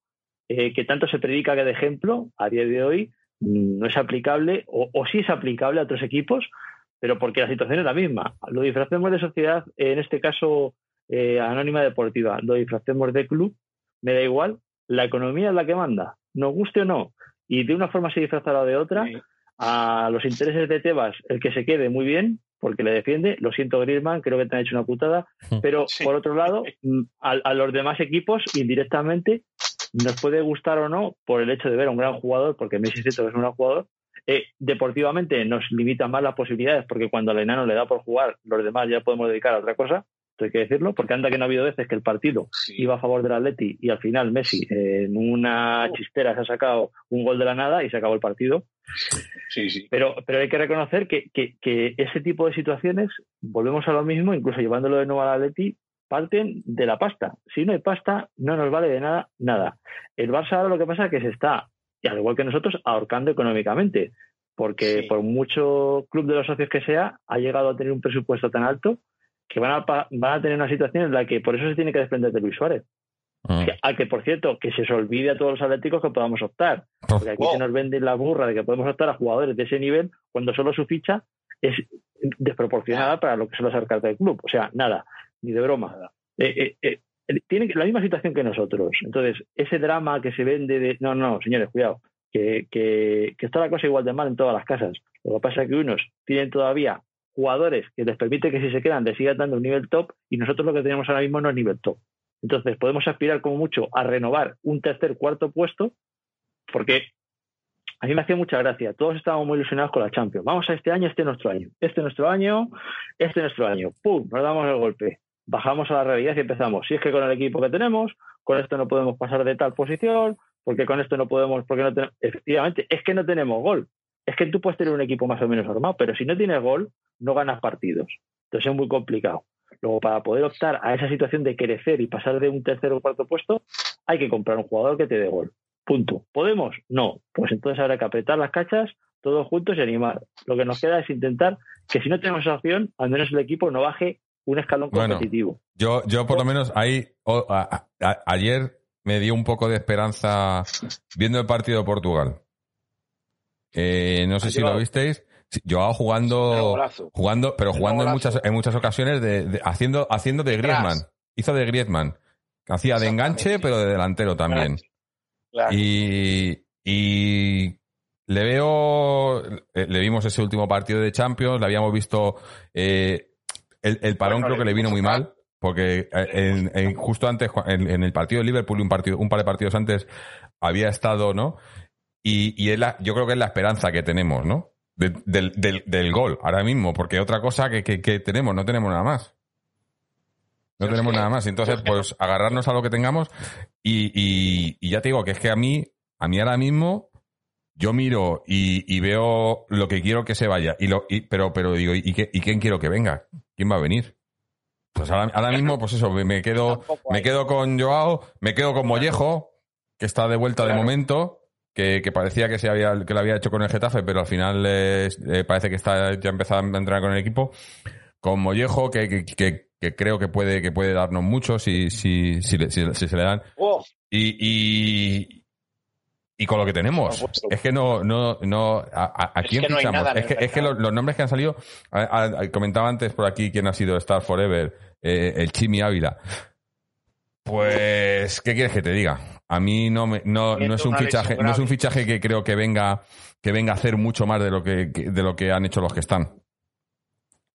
eh, que tanto se predica que de ejemplo, a día de hoy, mm, no es aplicable, o, o sí es aplicable a otros equipos, pero porque la situación es la misma. Lo disfracemos de sociedad, en este caso eh, anónima deportiva, lo disfracemos de club, me da igual, la economía es la que manda, nos guste o no, y de una forma se disfrazará de otra, Sí. A los intereses de Tebas, el que se quede muy bien, porque le defiende. Lo siento, Griezmann, creo que te han hecho una putada. Pero, Sí. por otro lado, mm, a, a los demás equipos, indirectamente, nos puede gustar o no por el hecho de ver a un gran jugador, porque Messi es cierto que es un gran jugador. eh, deportivamente nos limita más las posibilidades, porque cuando al enano le da por jugar, los demás ya podemos dedicar a otra cosa. esto hay que decirlo, porque anda que no ha habido veces que el partido iba a favor del Atleti y al final Messi en una chistera se ha sacado un gol de la nada y se acabó el partido. Sí, sí. Pero, pero hay que reconocer que, que, ese tipo de situaciones, volvemos a lo mismo, incluso llevándolo de nuevo al Atleti, parten de la pasta. Si no hay pasta, no nos vale de nada, nada. El Barça ahora lo que pasa es que se está, y al igual que nosotros, ahorcando económicamente porque por mucho club de los socios que sea, ha llegado a tener un presupuesto tan alto que van a, van a tener una situación en la que por eso se tiene que desprender de Luis Suárez. Ah. al que, por cierto, que se os olvide a todos los atléticos que podamos optar. Porque aquí se nos vende la burra de que podemos optar a jugadores de ese nivel cuando solo su ficha es desproporcionada para lo que son las arcas del club. O sea, nada, ni de broma. Eh, eh, eh, tiene la misma situación que nosotros. Entonces, ese drama que se vende de. No, no, señores, cuidado que, que, está la cosa igual de mal en todas las casas. Lo que pasa es que unos tienen todavía jugadores que les permite que si se quedan les sigan dando un nivel top y nosotros lo que tenemos ahora mismo no es nivel top. Entonces podemos aspirar como mucho a renovar un tercer, cuarto puesto porque a mí me hacía mucha gracia. Todos estábamos muy ilusionados con la Champions. Vamos a este año, este es nuestro año. Este es nuestro año, este es nuestro año. ¡Pum! Nos damos el golpe. Bajamos a la realidad y empezamos. Si es que con el equipo que tenemos, con esto no podemos pasar de tal posición, porque con esto no podemos, porque no tenemos, efectivamente, es que no tenemos gol. Es que tú puedes tener un equipo más o menos armado, pero si no tienes gol, no ganas partidos. Entonces es muy complicado. Luego, para poder optar a esa situación de crecer y pasar de un tercer o cuarto puesto, hay que comprar un jugador que te dé gol. Punto. ¿Podemos? No. Pues entonces habrá que apretar las cachas todos juntos y animar. Lo que nos queda es intentar que si no tenemos esa opción, al menos el equipo no baje un escalón competitivo. Yo, yo por lo menos ahí, ayer me dio un poco de esperanza viendo el partido de Portugal. Eh, no sé si lo visteis. Yo jugando, jugando, pero jugando en muchas, en muchas ocasiones de, haciendo, haciendo de Griezmann. Hizo de Griezmann. Hacía de enganche, pero de delantero también. Y, y le veo, eh, le vimos ese último partido de Champions, le habíamos visto, eh, el, el parón creo que le vino muy mal. Porque eh, en, justo antes, en, el partido de Liverpool, un, partido, un par de partidos antes, había estado, ¿no? Y, y yo creo que es la esperanza que tenemos, ¿no? Del, del, gol, ahora mismo, porque otra cosa que, que, tenemos, no tenemos nada más. No tenemos nada más. Entonces, pues agarrarnos a lo que tengamos. Y, y, ya te digo que es que a mí, a mí ahora mismo, yo miro y, y veo lo que quiero que se vaya. Y lo, pero, pero digo, ¿y, qué, ¿y quién quiero que venga? ¿Quién va a venir? Pues ahora, mismo, pues eso, me quedo, me quedo con Joao, me quedo con Mollejo, que está de vuelta de momento, que, parecía que se había, que lo había hecho con el Getafe, pero al final eh, parece que está ya empezado a entrenar con el equipo. Con Mollejo, que, que, creo que puede, que puede darnos mucho si, si, si, se le dan. Oh. y, y con lo que tenemos. Es que no, no, no, a, a quién fichamos. es que, es que los, nombres que han salido, comentaba antes por aquí quién ha sido Star Forever, eh, el Chimi Ávila. Pues, ¿qué quieres que te diga? A mí no me, no, no es un fichaje, no es un fichaje que creo que venga, que venga a hacer mucho más de lo que, de lo que han hecho los que están.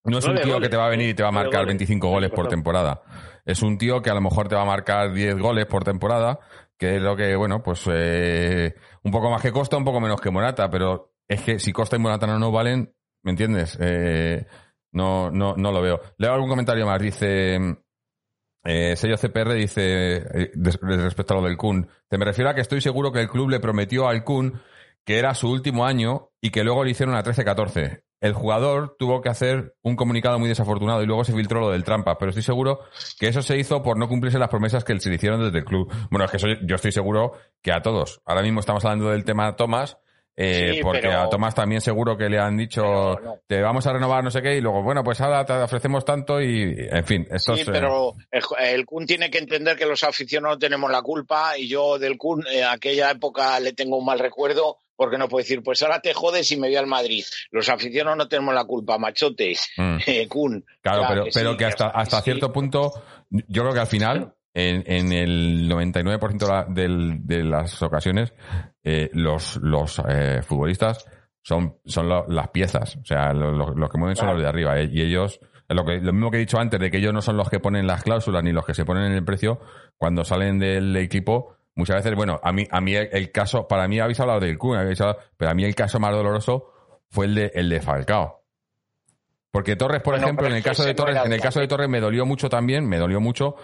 No es un tío que te va a venir y te va a marcar 25 goles por temporada. Es un tío que a lo mejor te va a marcar 10 goles por temporada, que es lo que, bueno, pues eh, un poco más que Costa, un poco menos que Morata, pero es que si Costa y Morata no nos valen, ¿me entiendes? Eh, no, no, no lo veo. Leo algún comentario más, dice... Eh, sello CPR dice, eh, respecto a lo del Kun, te me refiero a que estoy seguro que el club le prometió al Kun que era su último año y que luego le hicieron a 13-14 el jugador tuvo que hacer un comunicado muy desafortunado y luego se filtró lo del trampa, pero estoy seguro que eso se hizo por no cumplirse las promesas que se le hicieron desde el club. Bueno, es que yo estoy seguro que a todos. Ahora mismo estamos hablando del tema Tomás, eh, porque a Tomás también seguro que le han dicho te vamos a renovar no sé qué y luego bueno pues ahora te ofrecemos tanto y en fin esto sí pero el, Kun tiene que entender que los aficionados tenemos la culpa y yo del Kun en aquella época le tengo un mal recuerdo porque no puede decir, pues ahora te jodes y me voy al Madrid. Los aficionados no tenemos la culpa, machote, mm. eh, Kun. Claro, pero, que, pero que hasta, hasta cierto punto, yo creo que al final, en, en el 99% de, de, las ocasiones, eh, los, los eh, futbolistas son, son las piezas. O sea, los que mueven son los de arriba. y ellos, lo, que, lo mismo que he dicho antes, de que ellos no son los que ponen las cláusulas ni los que se ponen en el precio, cuando salen del equipo muchas veces, bueno, a mí, a mí el, caso, para mí habéis hablado del Kun, pero a mí el caso más doloroso fue el de, el de Falcao. Porque Torres, por Bueno, ejemplo, en el caso de Torres, en el caso de Torres me dolió mucho también, me dolió mucho,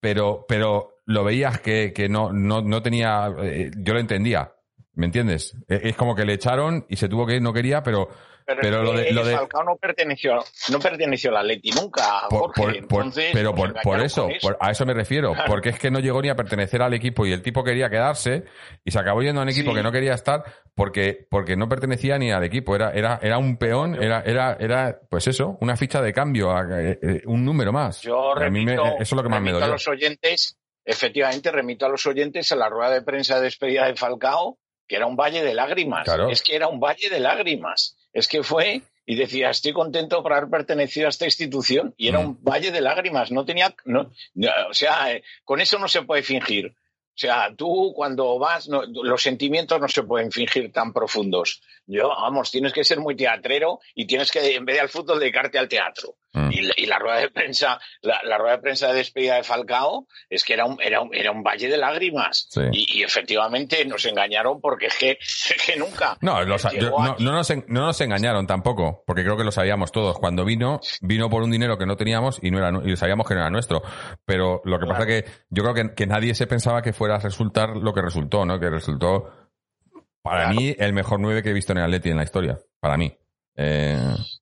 pero, pero lo veías que, que no, no, no tenía, eh, yo lo entendía, ¿me entiendes? Es es como que le echaron y se tuvo que ir, no quería, pero, Pero, lo de, lo de, Falcao no perteneció, no perteneció al Atleti nunca, por- Jorge. por- por- Entonces, pero por, por eso, por- a eso me refiero, Claro. porque es que no llegó ni a pertenecer al equipo y el tipo quería quedarse y se acabó yendo a un equipo Sí. que no quería estar porque, porque no pertenecía ni al equipo, era, era, era un peón, era, era, era, pues eso, una ficha de cambio, a- eh, eh, un número más. Yo a mí me- remito, eso es lo que más me remito a los oyentes, efectivamente, remito a los oyentes a la rueda de prensa de despedida de Falcao, que era un valle de lágrimas. Claro. Es que era un valle de lágrimas. Es que fue y decía, estoy contento por haber pertenecido a esta institución. Y era Mm. un valle de lágrimas. No tenía, no, no, o sea, eh, con eso no se puede fingir. O sea, tú cuando vas, no- los sentimientos no se pueden fingir tan profundos. Yo, vamos, tienes que ser muy teatrero y tienes que, en vez de al fútbol, dedicarte al teatro. Mm. Y, la- y la rueda de prensa, la, la rueda de prensa de despedida de Falcao es que era un, era un, era un valle de lágrimas. Sí. Y, y efectivamente nos engañaron porque es que, es que nunca. No, los- yo- llegó no, no nos, en- no nos engañaron tampoco, porque creo que lo sabíamos todos. Cuando vino, vino por un dinero que no teníamos y no era y sabíamos que no era nuestro. Pero lo que pasa es que yo creo que, que nadie se pensaba que fuera a resultar lo que resultó, ¿no? Que resultó, para Claro. mí, el mejor nueve que he visto en el Atleti en la historia. Para mí. Eh,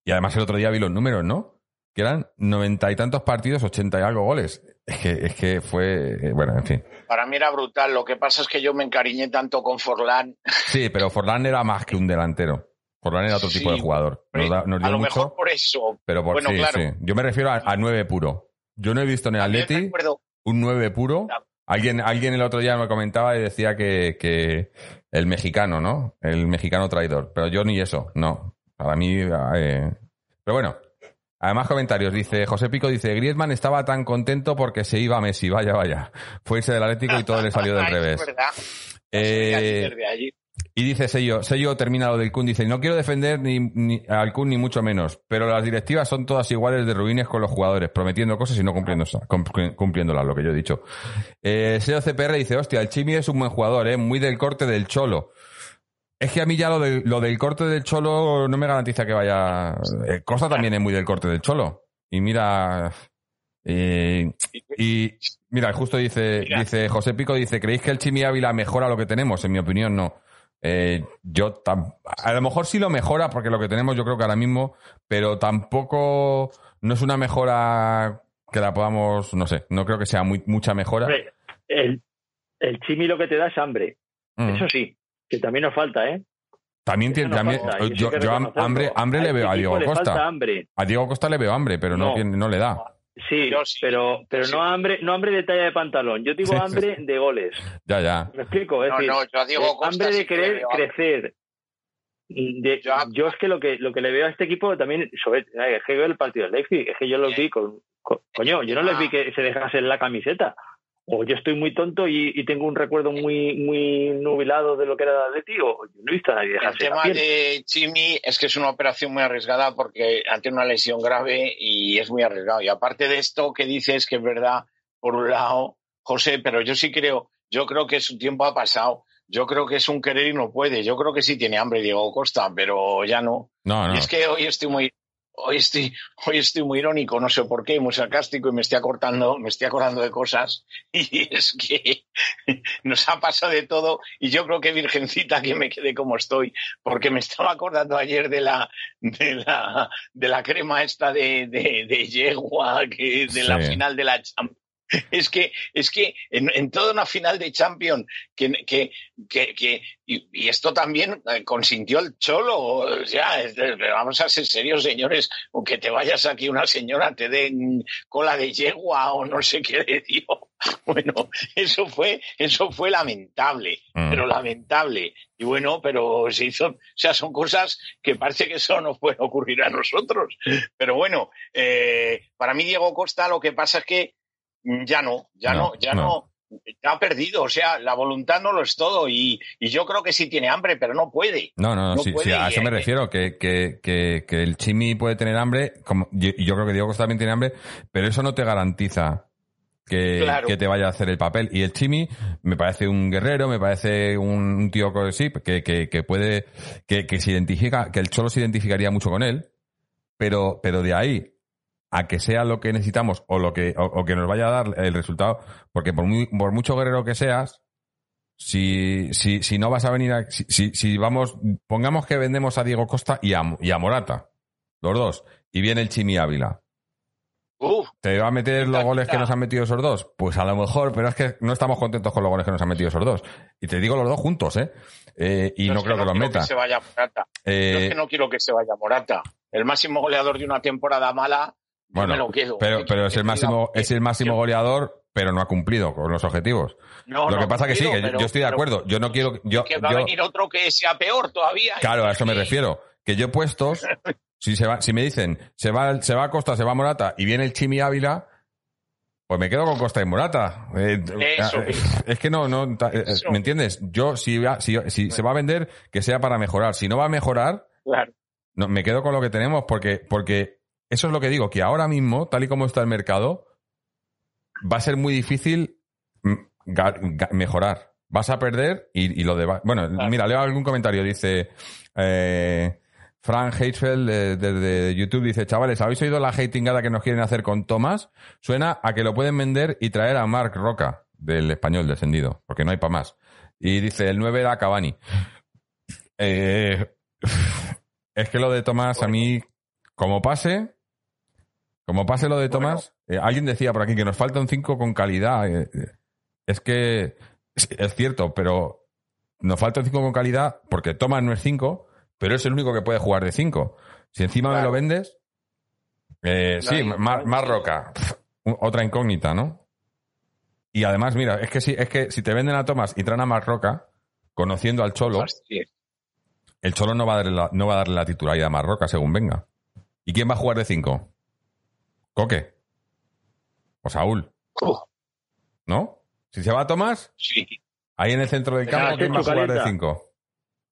y además el otro día vi los números, ¿no? Que eran noventa y tantos partidos, ochenta y algo goles. Es que, es que fue, eh, bueno, en fin. Para mí era brutal. Lo que pasa es que yo me encariñé tanto con Forlán. Sí, pero Forlán era más que un delantero. Forlán era otro tipo de jugador. Nos, da- nos dio a lo mucho. mejor por eso. Pero por Bueno, sí, claro. sí. Yo me refiero a, a 9 puro. Yo no he visto en el Atleti un 9 puro. Alguien, alguien el otro día me comentaba y decía que, que el mexicano, ¿no? El mexicano traidor. Pero yo ni eso, no. Para mí. eh, Pero bueno. Además, comentarios. Dice José Pico, dice, Griezmann estaba tan contento porque se iba a Messi. Vaya, vaya. Fue irse del Atlético y todo le salió del revés. Es verdad. Eh, y dice Sello, Sello termina lo del Kun, dice, no quiero defender ni, ni al Kun ni mucho menos, pero las directivas son todas iguales de ruines con los jugadores, prometiendo cosas y no cumpliéndolas, lo que yo he dicho. Eh, Sello CPR dice, hostia, el Chimi es un buen jugador, eh, muy del corte del Cholo. Es que a mí ya lo del, lo del corte del Cholo no me garantiza que vaya... eh, Costa también es muy del corte del Cholo. Y mira... eh, y mira, justo dice, Mira. dice José Pico, dice, ¿creéis que el Chimi Ávila mejora lo que tenemos? En mi opinión, no. Eh, yo tam- a lo mejor sí lo mejora porque lo que tenemos yo creo que ahora mismo, pero tampoco no es una mejora que la podamos, no sé, no creo que sea muy, mucha mejora. El, el chimi lo que te da es hambre. Mm. Eso sí, que también nos falta, ¿eh? También, tiene- también falta, yo, hambre, hambre le veo a Diego Costa. A Diego Costa le veo hambre, pero no, No. tiene- no le da. Sí, Yo sí, pero, pero sí. no hambre, no hambre de talla de pantalón. Yo digo Sí, sí. hambre de goles. Ya, ya. ¿Me explico? Es No, decir, no, yo a Diego eh, Costa hambre de querer crecer. De- Yo es que lo que lo que le veo a este equipo también sobre es que veo el partido del Leipzig es que yo los vi con, con- coño yo no les vi que se dejasen la camiseta o yo estoy muy tonto y, y tengo un recuerdo muy muy nubilado de lo que era el Atleti o yo no he visto a nadie El tema piel. de Chimi es que es una operación muy arriesgada porque ante una lesión grave y es muy arriesgado. Y aparte de esto que dices que es verdad, por un lado, José, pero yo sí creo, yo creo que su tiempo ha pasado. Yo creo que es un querer y no puede. Yo creo que sí tiene hambre Diego Costa, pero ya no. No, no. Y es que hoy estoy muy, hoy estoy, hoy estoy muy irónico, no sé por qué, muy sarcástico y me estoy acordando, me estoy acordando de cosas. Y es que nos ha pasado de todo y yo creo que Virgencita que me quede como estoy, porque me estaba acordando ayer de la, de la, de la crema esta de, de, de yegua, que, de la final de la Champions. Es que, es que en, en toda una final de Champions, que, que, que, que y, y esto también eh, consintió el cholo, o sea, de- vamos a ser serios, señores, o que te vayas aquí una señora, te den cola de yegua o no sé qué le digo. Bueno, eso fue, eso fue lamentable, Mm. pero lamentable. Y bueno, pero se hizo, o sea, son cosas que parece que eso nos puede ocurrir a nosotros. Pero bueno, eh, para mí Diego Costa lo que pasa es que ya no, ya No, no, ya no. no. Ha perdido, o sea, la voluntad no lo es todo y, y yo creo que sí tiene hambre, pero no puede. No, no, no, No sí, puede sí, a eso me refiero, que, que, que, que el Chimi puede tener hambre, como, yo creo que Diego también tiene hambre, pero eso no te garantiza que, Claro. que te vaya a hacer el papel. Y el Chimi me parece un guerrero, me parece un, un tío que sí, que, que, que puede, que, que se identifica, que el Cholo se identificaría mucho con él. pero, pero de ahí a que sea lo que necesitamos o lo que, o, o que nos vaya a dar el resultado, porque por, muy, por mucho guerrero que seas, si, si, si no vas a venir a, si, si, si vamos, pongamos que vendemos a Diego Costa y a, y a Morata, los dos, y viene el Chimi Ávila. Uf, ¿Te va a meter los goles que nos han metido esos dos? Pues a lo mejor, pero es que no estamos contentos con los goles que nos han metido esos dos. Y te digo los dos juntos, ¿eh? Eh, y no es creo que, los meta. se vaya Morata. Yo Eh, es que no quiero que se vaya Morata. El máximo goleador de una temporada mala, Bueno, me lo quedo. pero, ¿Qué pero es el máximo, es el máximo goleador, pero no ha cumplido con los objetivos. No, Lo no que pasa que sí, cumplido, que yo- pero- yo estoy de acuerdo. Yo no quiero, yo, que va yo- a venir otro que sea peor todavía. claro, a eso me Sí. refiero. Que yo puestos, si se va, si me dicen, se va, se va Costa, se va Morata y viene el Chimi Ávila, pues me quedo con Costa y Morata. Eh, Eso eh, es que no, no, eh, Eso. ¿me entiendes? Yo, si, va- si, si se va a vender, que sea para mejorar. Si no va a mejorar, Claro. no, me quedo con lo que tenemos porque, porque eso es lo que digo, que ahora mismo, tal y como está el mercado, va a ser muy difícil mm, mejorar. Vas a perder y, y lo de... Bueno, Claro. mira, leo algún comentario. Dice eh, Frank Hatefeld de, de- de YouTube, dice, chavales, ¿habéis oído la hatingada que nos quieren hacer con Tomás? Suena a que lo pueden vender y traer a Mark Roca, del español descendido, porque no hay para más. Y dice, el 9 era Cavani. Eh, es que lo de Tomás a mí, como pase, como pase lo de Bueno. Tomás, eh, alguien decía por aquí que nos falta un 5 con calidad. eh, eh, es que es, cierto, pero nos falta un 5 con calidad porque Tomás no es 5, pero es el único que puede jugar de 5. Si encima me lo vendes, eh, sí, más, más roca, Pff, otra incógnita, ¿no? Y además, mira, es que si, es que si te venden a Tomás y traen a Marc Roca, conociendo al Cholo, el Cholo no va a darle la, no va a darle la titularidad a Marroca según venga. ¿Y quién va a jugar de 5? ¿Coque? ¿O Saúl? ¿No? Si se va Tomás, sí. ahí en el centro del campo, ¿quién va a jugar de. 5?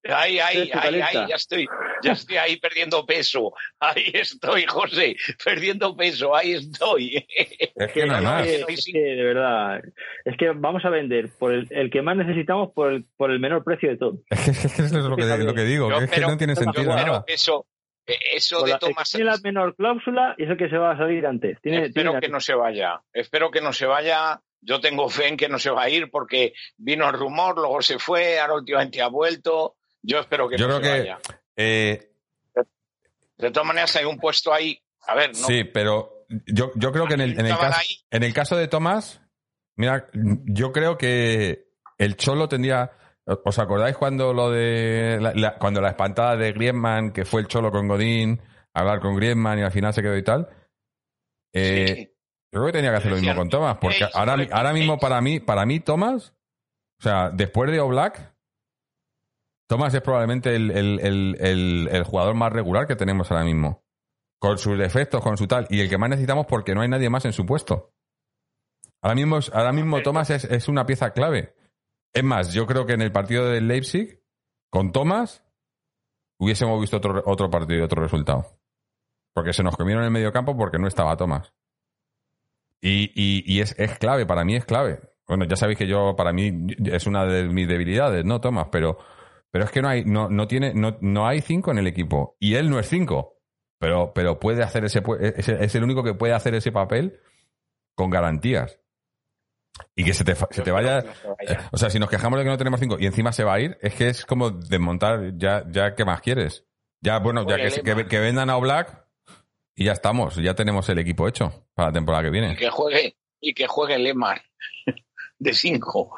Ahí, ahí, ahí, ahí, ya estoy, ya estoy ahí perdiendo peso. Ahí estoy, José, perdiendo peso, ahí estoy. Es que no hay no, más. no, Es que, de verdad, es que vamos a vender por el, el que más necesitamos por el, por el menor precio de todo. Es que, es que eso es lo que, lo que digo, Yo que es que no tiene yo sentido nada. Eso, eh, eso de Tomás tiene la menor cláusula y es el que se va a salir antes. Tiene, espero tiene- que no se vaya. Espero que no se vaya. Yo tengo fe en que no se va a ir porque vino el rumor, luego se fue, ahora últimamente ha vuelto. Yo espero que Yo no creo se que- vaya. Eh, De todas maneras, hay un puesto ahí. A ver, no. Sí, pero yo, yo creo que en el, en, el Estaban caso, ahí. en el caso de Tomás, mira, yo creo que el Cholo tendría. ¿Os acordáis cuando lo de. la- la- cuando la espantada de Griezmann, que fue el Cholo con Godín, hablar con Griezmann y al final se quedó y tal? Eh, Sí. Yo creo que tenía que hacer lo mismo con Tomás, porque "Ey, ahora, ahora mismo ey". para mí, para mí, Tomás, o sea, después de Oblak, Tomás es probablemente el, el- el- jugador más regular que tenemos ahora mismo. Con sus defectos, con su tal, y el que más necesitamos porque no hay nadie más en su puesto. Ahora mismo, ahora mismo Tomás es, es una pieza clave. Es más, yo creo que en el partido del Leipzig, con Tomás, hubiésemos visto otro, otro partido y otro resultado. Porque se nos comieron en el medio campo porque no estaba Tomás. Y, y- y es, es clave, para mí es clave. Bueno, ya sabéis que yo, para mí, es una de mis debilidades, ¿no, Tomás? Pero, pero es que no hay, no, no tiene, no, no hay cinco en el equipo. Y él no es cinco. Pero, pero puede hacer ese, es el único que puede hacer ese papel con garantías. Y que se te, se te vaya, vaya. o sea, si nos quejamos de que no tenemos cinco y encima se va a ir, es que es como desmontar, ya, ya ¿qué más quieres? Ya, bueno, ya que, que, vendan a Black y ya estamos, ya tenemos el equipo hecho para la temporada que Y viene. que juegue, y que juegue Lemar de cinco.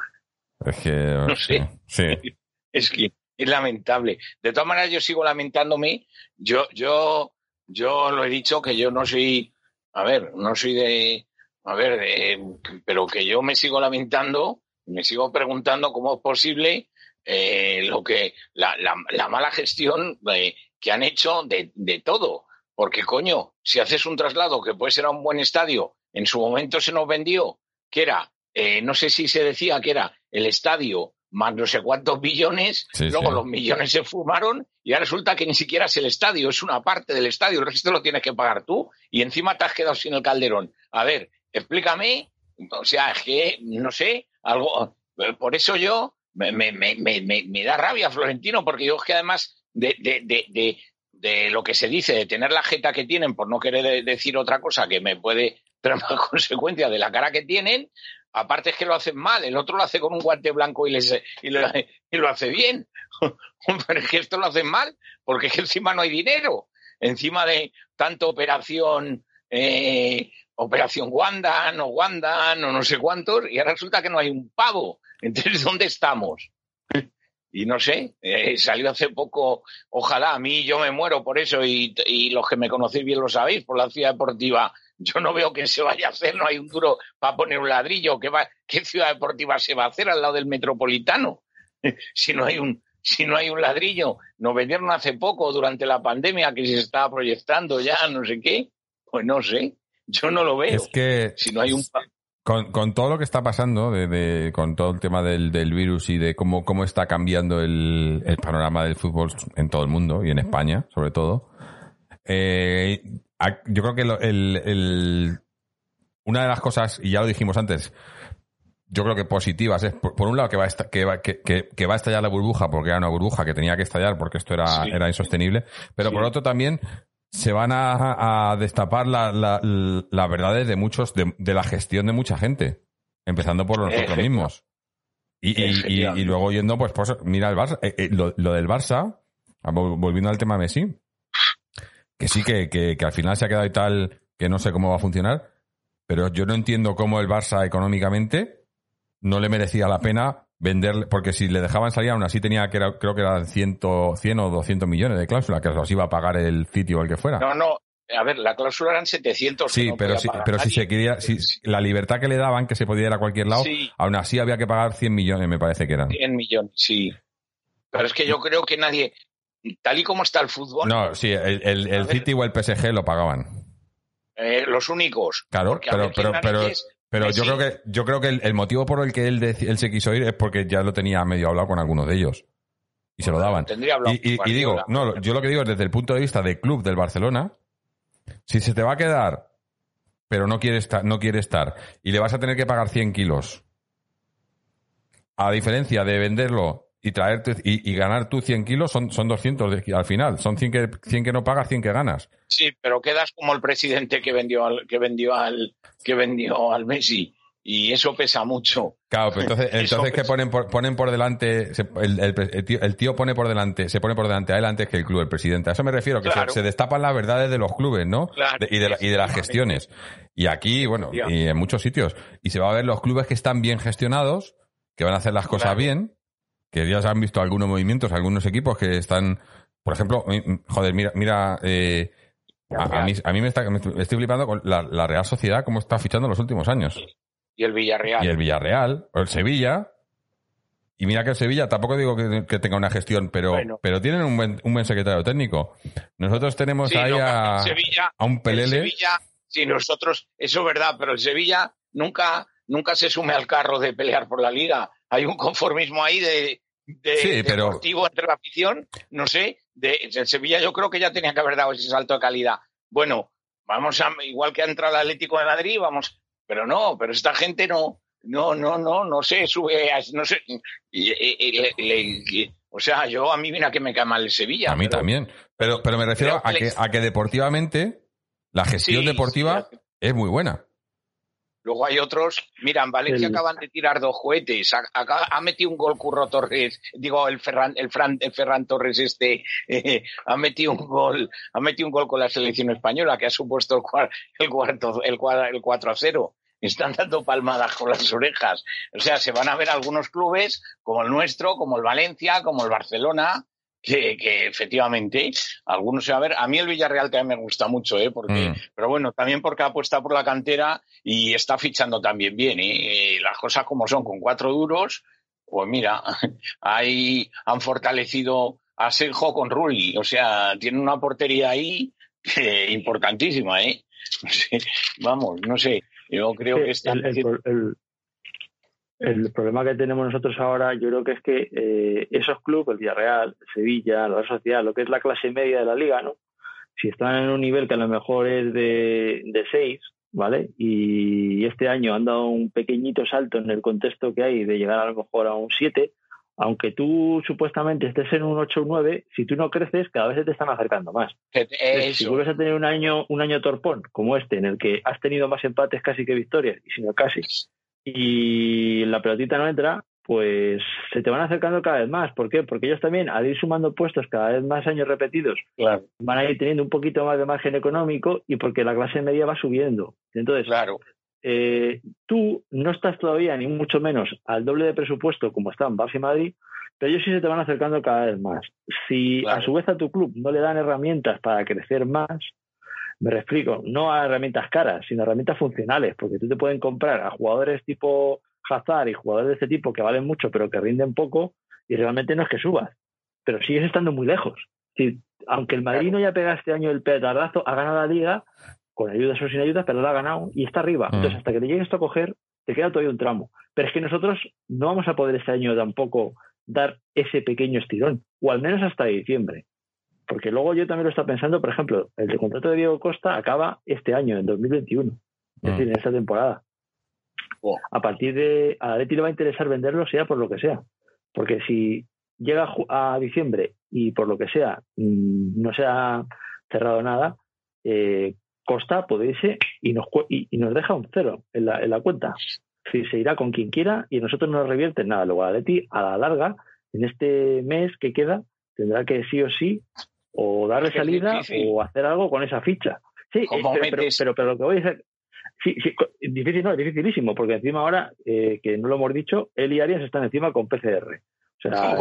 Es que, No sé. sí. Es que es lamentable. De todas maneras, yo sigo lamentándome. Yo, yo, yo lo he dicho que yo no soy, a ver, no soy de, a ver, de- pero que yo me sigo lamentando, me sigo preguntando cómo es posible eh, lo que, la, la, la mala gestión eh, que han hecho de, de todo. Porque, coño, si haces un traslado que puede ser a un buen estadio, en su momento se nos vendió, que era, eh, no sé si se decía que era el estadio más no sé cuántos billones, Sí, luego sí. los millones se fumaron y ahora resulta que ni siquiera es el estadio, es una parte del estadio, el resto lo tienes que pagar tú y encima te has quedado sin el calderón. A ver, explícame, o sea, es que, no sé, algo, por eso yo me, me, me, me, da rabia, Florentino, porque yo es que además de, de, de, de, lo que se dice, de tener la jeta que tienen, por no querer decir otra cosa que me puede traer más consecuencia de la cara que tienen, aparte es que lo hacen mal, el otro lo hace con un guante blanco y, les, y, lo, hace bien. Pero es que esto lo hacen mal, porque es que encima no hay dinero. Encima de tanto operación, eh, operación Wanda, no Wanda, no no sé cuántos, y ahora resulta que no hay un pavo. Entonces, ¿dónde estamos? y no sé, eh, salió hace poco, ojalá, a mí yo me muero por eso y, los que me conocéis bien lo sabéis, por la ciudad deportiva, yo no veo que se vaya a hacer, no hay un duro para poner un ladrillo, ¿qué, va, qué ciudad deportiva se va a hacer al lado del metropolitano? si no hay un si no hay un ladrillo, nos vendieron hace poco durante la pandemia que se estaba proyectando ya, no sé qué, pues no sé, yo no lo veo. Es que si no hay un con, con, todo lo que está pasando, de, con todo el tema del, del, virus y de cómo, cómo está cambiando el, el, panorama del fútbol en todo el mundo y en España, sobre todo, eh, yo creo que el, el, una de las cosas, y ya lo dijimos antes, yo creo que positivas es, por, un lado, que va, a que, va, que, que, va a estar la burbuja, porque era una burbuja que tenía que estallar porque esto era, era insostenible, pero por otro también se van a, destapar las la, verdades de muchos, de, la gestión de mucha gente, empezando por nosotros mismos. Y, y, luego yendo, pues, pues, mira el Barça, eh, eh, lo, del Barça, volviendo al tema Messi, que sí que, que, al final se ha quedado y tal, que no sé cómo va a funcionar, pero yo no entiendo cómo el Barça económicamente no le merecía la pena venderle, porque si le dejaban salir, aún así tenía que era, creo que eran 100, 100 o 200 millones de cláusula, que los iba a pagar el sitio o el que fuera. No, no, a ver, la cláusula eran 700. Sí, pero, si, pero si se quería, si la libertad que le daban, que se podía ir a cualquier lado, aún así había que pagar 100 millones, me parece que eran. 100 millones, sí. Pero es que yo creo que nadie, tal y como está el fútbol. No, sí, el, el, City o el PSG lo pagaban. Eh, los únicos. Claro, pero, pero, pero, pero yo creo que yo creo que el, motivo por el que él, él, se quiso ir es porque ya lo tenía medio hablado con algunos de ellos. Y se lo daban. Y, y, digo, no, yo lo que digo es desde el punto de vista del club del Barcelona, si se te va a quedar, pero no quiere estar, no quiere estar, y le vas a tener que pagar 100 kilos, a diferencia de venderlo y traerte y, ganar tú 100 kilos son, son 200 al final. Son 100 que, 100 que no pagas, 100 que ganas. Sí, pero quedas como el presidente que vendió al, que vendió al, que vendió al Messi. Y eso pesa mucho. Claro, pero entonces, entonces que ponen por, ponen por delante, el, el, tío, pone por delante, se pone por delante a él antes que el club, el presidente. A eso me refiero, que se, destapan las verdades de los clubes, ¿no? y, de y de las gestiones. Y aquí, bueno, y en muchos sitios. Y se va a ver los clubes que están bien gestionados, que van a hacer las cosas bien, que ya se han visto algunos movimientos, algunos equipos que están, por ejemplo, joder, mira, mira, eh, a, mí, a mí me, está, me estoy flipando con la, Real Sociedad, cómo está fichando en los últimos años. Y el Villarreal. Y el Villarreal, o el Sevilla. Y mira que el Sevilla, tampoco digo que, tenga una gestión, pero, pero tienen un buen, un buen secretario técnico. Nosotros tenemos ahí a, a, un Pelele. Sevilla, sí, nosotros, eso es verdad, pero el Sevilla nunca, nunca se sume al carro de pelear por la liga. Hay un conformismo ahí de, de, deportivo entre la afición, no sé, de, Sevilla yo creo que ya tenía que haber dado ese salto de calidad. Bueno, vamos a, igual que ha entrado el Atlético de Madrid, vamos, pero no, pero esta gente no, no, no, no, no sé, sube, no sé, o sea, yo a mí mira que me cae mal el Sevilla. A mí también, pero, pero me refiero a que, a que deportivamente la gestión deportiva es muy buena. Luego hay otros, mira, en Valencia acaban de tirar dos cohetes, ha, metido un gol Curro Torres, digo, el Ferran, el, Ferran Torres este, eh, ha metido un gol, ha metido un gol con la selección española que ha supuesto el, el, cuarto, el, el 4 a 0. Están dando palmadas con las orejas. O sea, se van a ver algunos clubes como el nuestro, como el Valencia, como el Barcelona, que, efectivamente algunos se va a ver. A mí el Villarreal también me gusta mucho, ¿eh? Porque, mm. pero bueno, también porque apuesta por la cantera y está fichando también bien, ¿eh? Las cosas como son, con cuatro duros, pues mira, ahí han fortalecido a Sergio con Rulli, o sea, tiene una portería ahí importantísima, ¿eh? Vamos, no sé, yo creo que está... El problema que tenemos nosotros ahora, yo creo que es que eh, esos clubes, el Villarreal, Sevilla, la Sociedad, lo que es la clase media de la liga, ¿no? Si están en un nivel que a lo mejor es de, de 6, ¿vale? Y este año han dado un pequeñito salto en el contexto que hay de llegar a lo mejor a un 7 aunque tú supuestamente estés en un 8 o 9, si tú no creces, cada vez se te están acercando más. Si vuelves a tener un año, un año torpón como este, en el que has tenido más empates casi que victorias, y si no casi, y la pelotita no entra, pues se te van acercando cada vez más. ¿Por qué? Porque ellos también, al ir sumando puestos cada vez más años repetidos, van a ir teniendo un poquito más de margen económico y porque la clase media va subiendo. Entonces, claro. Eh, tú no estás todavía, ni mucho menos, al doble de presupuesto como están Barça y Madrid, pero ellos sí se te van acercando cada vez más. Si a su vez a tu club no le dan herramientas para crecer más, me explico, no a herramientas caras, sino herramientas funcionales, porque tú te pueden comprar a jugadores tipo Hazard y jugadores de este tipo que valen mucho pero que rinden poco y realmente no es que subas, pero sigues estando muy lejos. Si, aunque el Madrid no haya pegado este año el petardazo, ha ganado la liga, con ayudas o sin ayudas, pero lo ha ganado y está arriba. Mm. Entonces, hasta que te llegues a coger, te queda todavía un tramo. Pero es que nosotros no vamos a poder este año tampoco dar ese pequeño estirón, o al menos hasta diciembre. Porque luego yo también lo estaba pensando, por ejemplo, el contrato de Diego Costa acaba este año, en 2021, es mm. decir, en esta temporada. A partir de. A Leti le va a interesar venderlo, sea por lo que sea. Porque si llega a diciembre y por lo que sea mm, no se ha cerrado nada, eh, Costa puede irse y nos, y, nos deja un cero en la, en la cuenta. Si se irá con quien quiera y nosotros no nos revierten nada. Luego Leti a la larga, en este mes que queda, tendrá que sí o sí o darle salida o hacer algo con esa ficha. Sí, eh, pero, pero, pero, lo que voy a decir, sí, sí, difícil no, es dificilísimo, porque encima ahora, eh, que no lo hemos dicho, él y Arias están encima con PCR. O sea,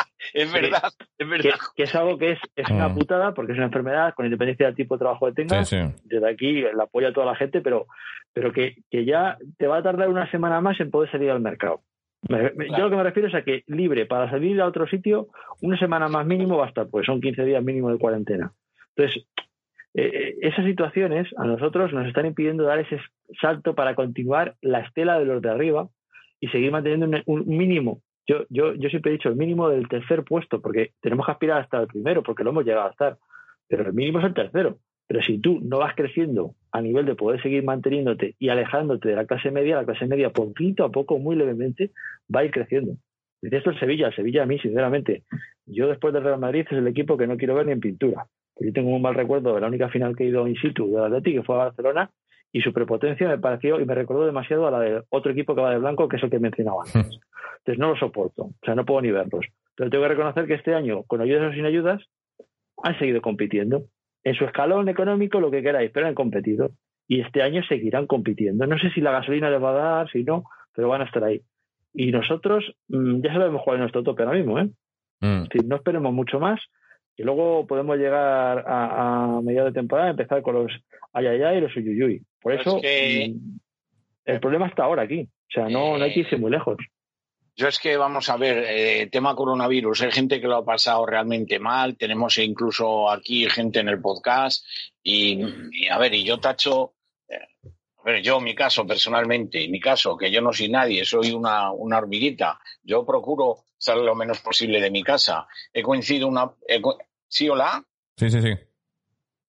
es verdad, es verdad. Que, es algo que es, es una mm. putada porque es una enfermedad con independencia del tipo de trabajo que tengas. Desde aquí la apoya a toda la gente, pero, pero que, que ya te va a tardar una semana más en poder salir al mercado. Yo lo que me refiero es a que libre para salir a otro sitio, una semana más mínimo basta, pues son 15 días mínimo de cuarentena. Entonces, eh, eh, esas situaciones a nosotros nos están impidiendo dar ese salto para continuar la estela de los de arriba y seguir manteniendo un, mínimo. Yo, yo, yo siempre he dicho el mínimo del tercer puesto, porque tenemos que aspirar hasta el primero, porque lo hemos llegado a estar. Pero el mínimo es el tercero. Pero si tú no vas creciendo a nivel de poder seguir manteniéndote y alejándote de la clase media, la clase media poquito a poco, muy levemente, va a ir creciendo. Y esto el Sevilla, el Sevilla a mí, sinceramente, yo después del Real Madrid es el equipo que no quiero ver ni en pintura. Yo tengo un mal recuerdo de la única final que he ido in situ del Atlético, que fue a Barcelona, y su prepotencia me pareció y me recordó demasiado a la de otro equipo que va de blanco, que es el que mencionaba antes. Entonces no lo soporto, o sea, no puedo ni verlos. Pero tengo que reconocer que este año, con ayudas o sin ayudas, han seguido compitiendo. En su escalón económico, lo que queráis, pero han competido. Y este año seguirán compitiendo. No sé si la gasolina les va a dar, si no, pero van a estar ahí. Y nosotros mm, ya sabemos cuál es nuestro tope ahora mismo, ¿eh? Mm. Es decir, no esperemos mucho más y luego podemos llegar a, a mediados de temporada, empezar con los ayayay y los uyuyuy. Por eso mm, el problema está ahora aquí. O sea, no, no hay que irse muy lejos. Yo es que, vamos a ver, eh, tema coronavirus, hay gente que lo ha pasado realmente mal, tenemos incluso aquí gente en el podcast y, a ver, y yo tacho, eh, a ver, yo mi caso personalmente, mi caso, que yo no soy nadie, soy una, una hormiguita, yo procuro salir lo menos posible de mi casa. He coincidido una... ¿Sí, hola? Sí, sí, sí.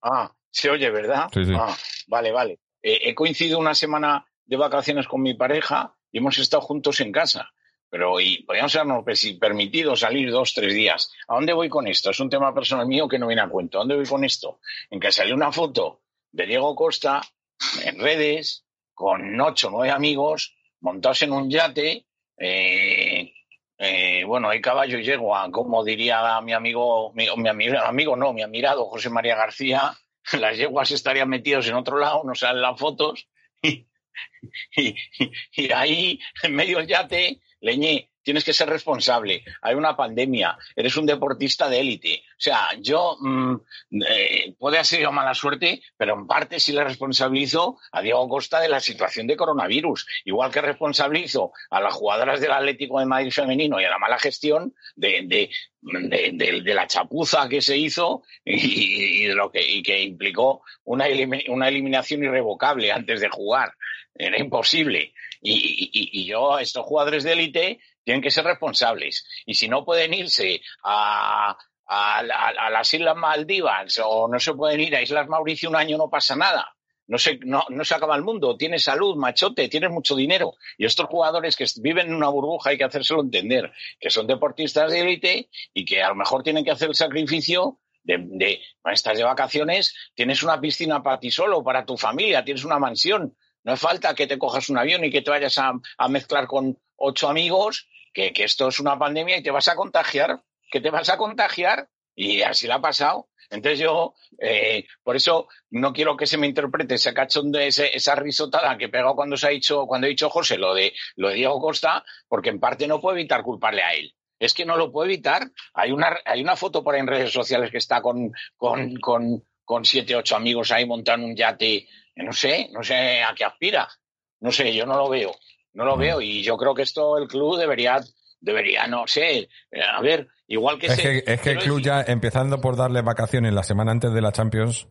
Ah, se oye, ¿verdad? Sí, sí. Ah, vale, vale. Eh, he coincidido una semana de vacaciones con mi pareja y hemos estado juntos en casa. Pero y podríamos habernos permitido salir dos, tres días. ¿A dónde voy con esto? Es un tema personal mío que no viene a cuento. ¿A dónde voy con esto? En que salió una foto de Diego Costa en redes con ocho o nueve amigos montados en un yate. Eh, eh, bueno, hay caballo y yegua, como diría mi amigo, mi, mi, amigo no, mi admirado José María García, las yeguas estarían metidos en otro lado, no salen las fotos, y, y, y, ahí, en medio del yate, Leñé, tienes que ser responsable. Hay una pandemia, eres un deportista de élite. O sea, yo mm, eh, puede haber sido mala suerte, pero en parte sí le responsabilizo a Diego Costa de la situación de coronavirus. Igual que responsabilizo a las jugadoras del Atlético de Madrid femenino y a la mala gestión de, de, de, la chapuza que se hizo y, lo que implicó una, una eliminación irrevocable antes de jugar. Era imposible. Y, yo, estos jugadores de élite tienen que ser responsables. Y si no pueden irse a, a, las Islas Maldivas o no se pueden ir a Islas Mauricio un año, no pasa nada. no se, no, no se acaba el mundo, tienes salud, machote, tienes mucho dinero. Y estos jugadores que viven en una burbuja hay que hacérselo entender, que son deportistas de élite y que a lo mejor tienen que hacer el sacrificio de, de estás de vacaciones, tienes una piscina para ti solo, para tu familia, tienes una mansión. No hace falta que te cojas un avión y que te vayas a, mezclar con ocho amigos, que, esto es una pandemia y te vas a contagiar, que te vas a contagiar. Y así la ha pasado. Entonces yo, eh, por eso no quiero que se me interprete ese cachón de ese, esa risotada que pegado cuando se ha dicho, cuando he dicho José lo de, lo de Diego Costa, porque en parte no puedo evitar culparle a él. Es que no lo puedo evitar. Hay una, hay una foto por ahí en redes sociales que está con, con, con, con siete, ocho amigos ahí montando un yate. No sé, no sé a qué aspira. No sé, yo no lo veo. No lo veo. Y yo creo que esto el club debería, debería, no sé, a ver, igual que Es se- que, es que el club decir- ya, empezando por darle vacaciones la semana antes de la Champions,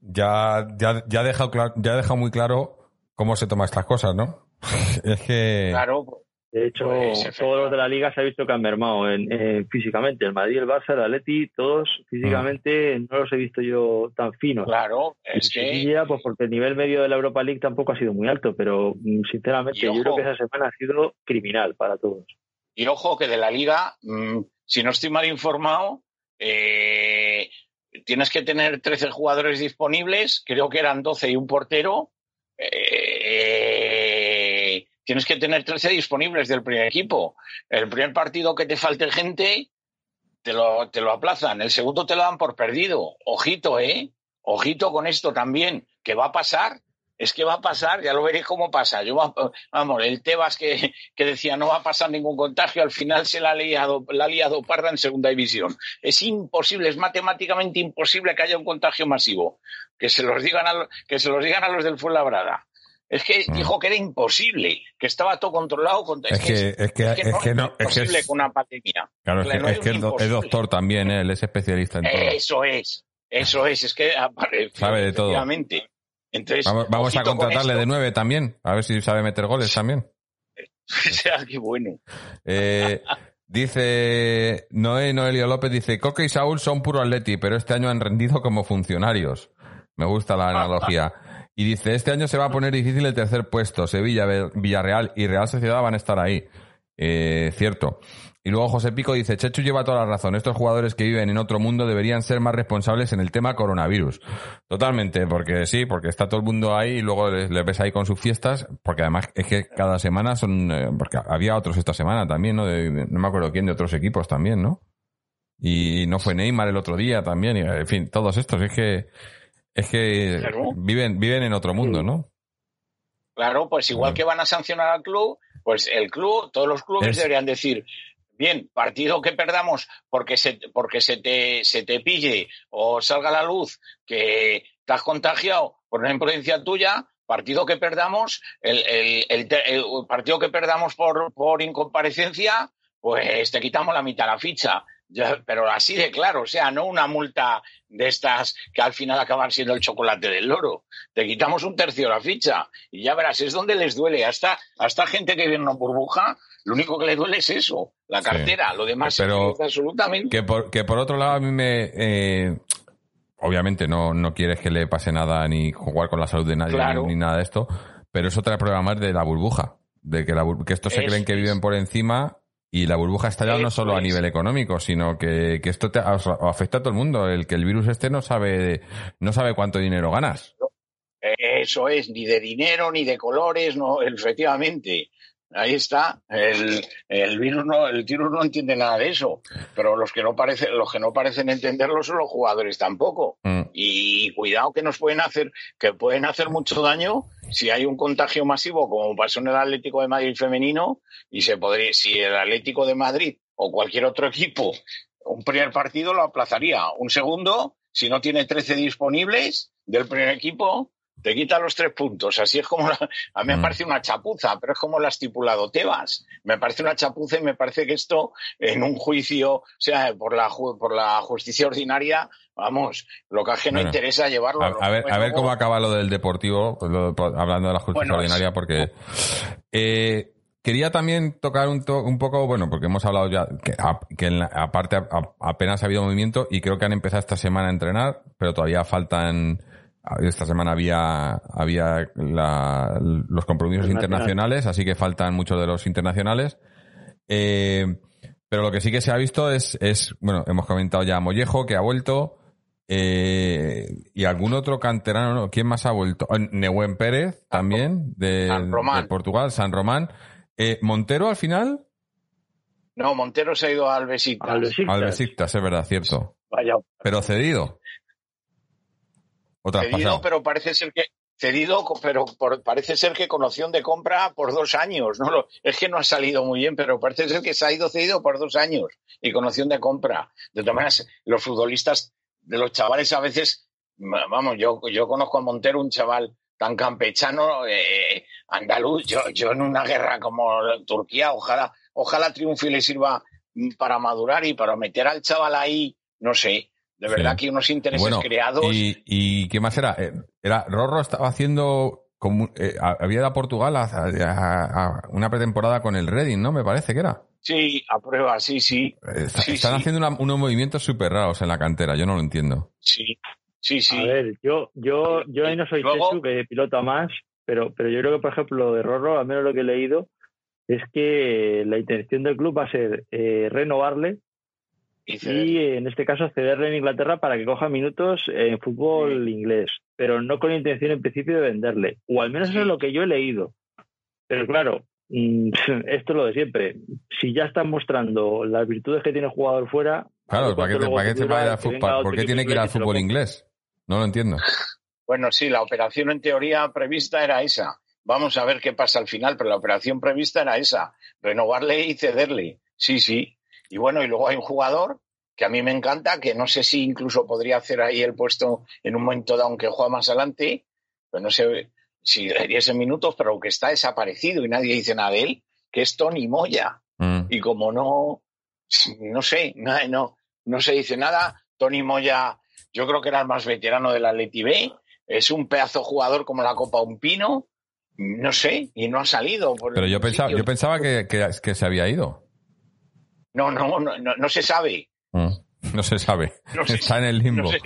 ya, ya, ya, ha, dejado ya ha dejado muy claro cómo se toman estas cosas, ¿no? es que... Claro, De hecho, Pues, todos los de la liga se ha visto que han mermado en, en- físicamente. El Madrid, el Barça, el Atleti, todos físicamente no los he visto yo tan finos. claro, Y es que Sevilla, pues porque el nivel medio de la Europa League tampoco ha sido muy alto, pero mm, sinceramente Y yo ojo. creo que esa semana ha sido criminal para todos. Y ojo que de la liga, mm, si no estoy mal informado, eh, tienes que tener 13 jugadores disponibles, creo que eran 12 y un portero. eh, tienes que tener 13 disponibles del primer equipo. El primer partido que te falte gente, te lo, te lo aplazan. El segundo te lo dan por perdido. Ojito, ¿eh? Ojito con esto también, que va a pasar. Es que va a pasar, ya lo veréis cómo pasa. Vamos, el Tebas que, que decía no va a pasar ningún contagio, al final se la ha liado, la liado parda en segunda división. Es imposible, es matemáticamente imposible que haya un contagio masivo. Que se los digan a, que se los digan a los del Fuenlabrada. Es que Mm. dijo que era imposible, que estaba todo controlado. con- Es que- es que- es que no- es que imposible es- con una pandemia. Claro, es que, Claro, es, que es, es doctor también, ¿eh? él es especialista en todo. Eso es, eso es, es que apare- Sabe de todo. Entonces, Vamos, vamos a con contratarle de nueve también, a ver si sabe meter goles también. O sea, qué bueno. Eh, dice Noé Noelio López, dice, Coque y Saúl son puro atleti, pero este año han rendido como funcionarios. Me gusta la analogía. Y dice, este año se va a poner difícil el tercer puesto. Sevilla, Villarreal y Real Sociedad van a estar ahí. Eh, cierto. Y luego José Pico dice, Chechu lleva toda la razón. Estos jugadores que viven en otro mundo deberían ser más responsables en el tema coronavirus. Totalmente, porque sí, porque está todo el mundo ahí y luego les, les ves ahí con sus fiestas, porque además es que cada semana son, eh, porque había otros esta semana también, ¿no? No me acuerdo quién, de otros equipos también, ¿no? Y no fue Neymar el otro día también, y, en fin, todos estos, es que, es que Claro. viven, viven en otro mundo, ¿no? Claro, pues igual que van a sancionar al club, pues el club, todos los clubes Es- deberían decir, bien, partido que perdamos porque se, porque se te, se te pille o salga a la luz que te has contagiado por una imprudencia tuya, partido que perdamos, el, el- el el partido que perdamos por, por incomparecencia, pues te quitamos la mitad de la ficha. Pero así de claro, o sea, no una multa de estas que al final acaban siendo el chocolate del loro. Te quitamos un tercio de la ficha y ya verás, es donde les duele. Hasta, hasta gente que vive en una burbuja, lo único que le duele es eso, la Sí. cartera. Lo demás Pero- es absolutamente. Que por, que por otro lado a mí me... eh, obviamente no, no quieres que le pase nada ni jugar con la salud de nadie Claro. ni, ni nada de esto, pero es otra prueba más de la burbuja. De que, la, que estos se creen que es- viven por encima y la burbuja está ya no solo a es. nivel económico, sino que, que esto te afecta a todo el mundo. El que el virus este no sabe, no sabe cuánto dinero ganas. Eso es, ni de dinero, ni de colores, no, efectivamente. Ahí está. El, el virus no, el virus no entiende nada de eso. Pero los que no parecen, los que no parecen entenderlo son los jugadores tampoco. Mm. Y cuidado que nos pueden hacer, que pueden hacer mucho daño si hay un contagio masivo, como pasó en el Atlético de Madrid femenino, y se podría, si el Atlético de Madrid o cualquier otro equipo, un primer partido lo aplazaría. Un segundo, si no tiene 13 disponibles del primer equipo, te quita los tres puntos. Así es como la- a mí me Mm. parece una chapuza, pero es como lo ha estipulado Tebas. Me parece una chapuza y me parece que esto en un juicio, o sea, por la por la justicia ordinaria, vamos, lo que es que no Bueno, interesa llevarlo. A, a ver, a ver cómo acaba lo del deportivo, pues lo- pues, hablando de la justicia Bueno, ordinaria, porque eh, quería también tocar un, to- un poco, bueno, porque hemos hablado ya que, a- que en la- aparte a- apenas ha habido movimiento y creo que han empezado esta semana a entrenar, pero todavía faltan esta semana había, había la- los compromisos Internacional. internacionales, así que faltan muchos de los internacionales. Eh, pero lo que sí que se ha visto es, es, bueno, hemos comentado ya a Mollejo, que ha vuelto, eh, y algún otro canterano, ¿no? ¿quién más ha vuelto? Eh, Nehuen Pérez, también, de, San Román. de Portugal, San Román. Eh, Montero, al final, No, Montero se ha ido. Al Besiktas. al Besiktas, es verdad, cierto. Vaya, Pero cedido. Cedido, pero parece ser que cedido, pero por- parece ser que con opción de compra por dos años. No es que no ha salido muy bien, pero parece ser que se ha ido cedido por dos años y con opción de compra. De todas maneras, los futbolistas de los chavales a veces, vamos, yo, yo conozco a Montero, un chaval tan campechano, eh, andaluz, yo, yo en una guerra como Turquía, ojalá, ojalá triunfe y le sirva mm, para madurar y para meter al chaval ahí, no sé, de Sí. verdad que unos intereses Bueno, creados. ¿y, ¿y qué más era? Eh, era Rorro estaba haciendo como, eh, había ido a Portugal a, a- a una pretemporada con el Reading, ¿no? Me parece que era. Sí, a prueba, sí, sí, está- Sí, están sí. haciendo una- unos movimientos súper raros en la cantera, yo no lo entiendo. sí, sí, sí. A ver, yo, yo, yo ahí no soy Luego- Chechu, que pilota más, pero, pero yo creo que, por ejemplo, lo de Rorro, al menos lo que he leído, es que la intención del club va a ser eh, renovarle Y en este caso, cederle en Inglaterra para que coja minutos en fútbol inglés, pero no con intención en principio de venderle. O al menos eso es lo que yo he leído. Pero claro, mm, esto es lo de siempre. Si ya están mostrando las virtudes que tiene el jugador fuera... Claro, ¿para qué, te- para va a ir fútbol? ¿Por qué tiene que ir al fútbol inglés? No lo entiendo. Bueno, sí, la operación en teoría prevista era esa. Vamos a ver qué pasa al final, pero la operación prevista era esa, renovarle y cederle. Sí, sí. Y bueno, y luego hay un jugador que a mí me encanta, que no sé si incluso podría hacer ahí el puesto en un momento dado, aunque juega más adelante, pero no sé si diese minutos, pero que está desaparecido y nadie dice nada de él, que es Tony Moya. Mm. y como no, no sé, no, no, no se dice nada, Tony Moya, yo creo que era el más veterano del Atleti B, es un pedazo jugador como la Copa Un Pino, no sé, y no ha salido. por Pero yo pensaba, yo pensaba que, que, que se había ido. No, no, no, no, no se sabe. Mm. No se sabe. No se- Está en el limbo. No sé.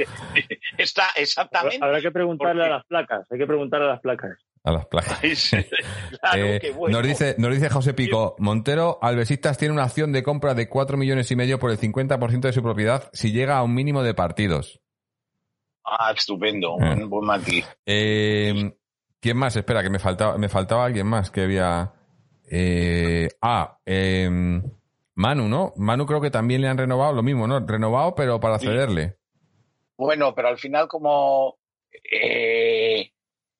Está exactamente. Habrá que preguntarle Porque- a las placas, hay que preguntarle a las placas. A las placas. Claro, Eh, qué bueno. nos, dice, nos dice José Pico, Montero, Albesistas tiene una acción de compra de 4 millones y medio por el 50% de su propiedad si llega a un mínimo de partidos. Ah, estupendo, Eh. buen, buen matiz. Eh, ¿Quién más? Espera, que me faltaba, me faltaba alguien más que había. eh, ah, eh, Manu, ¿no? Manu creo que también le han renovado lo mismo, ¿no? Renovado, pero para cederle. Bueno, pero al final como... eh,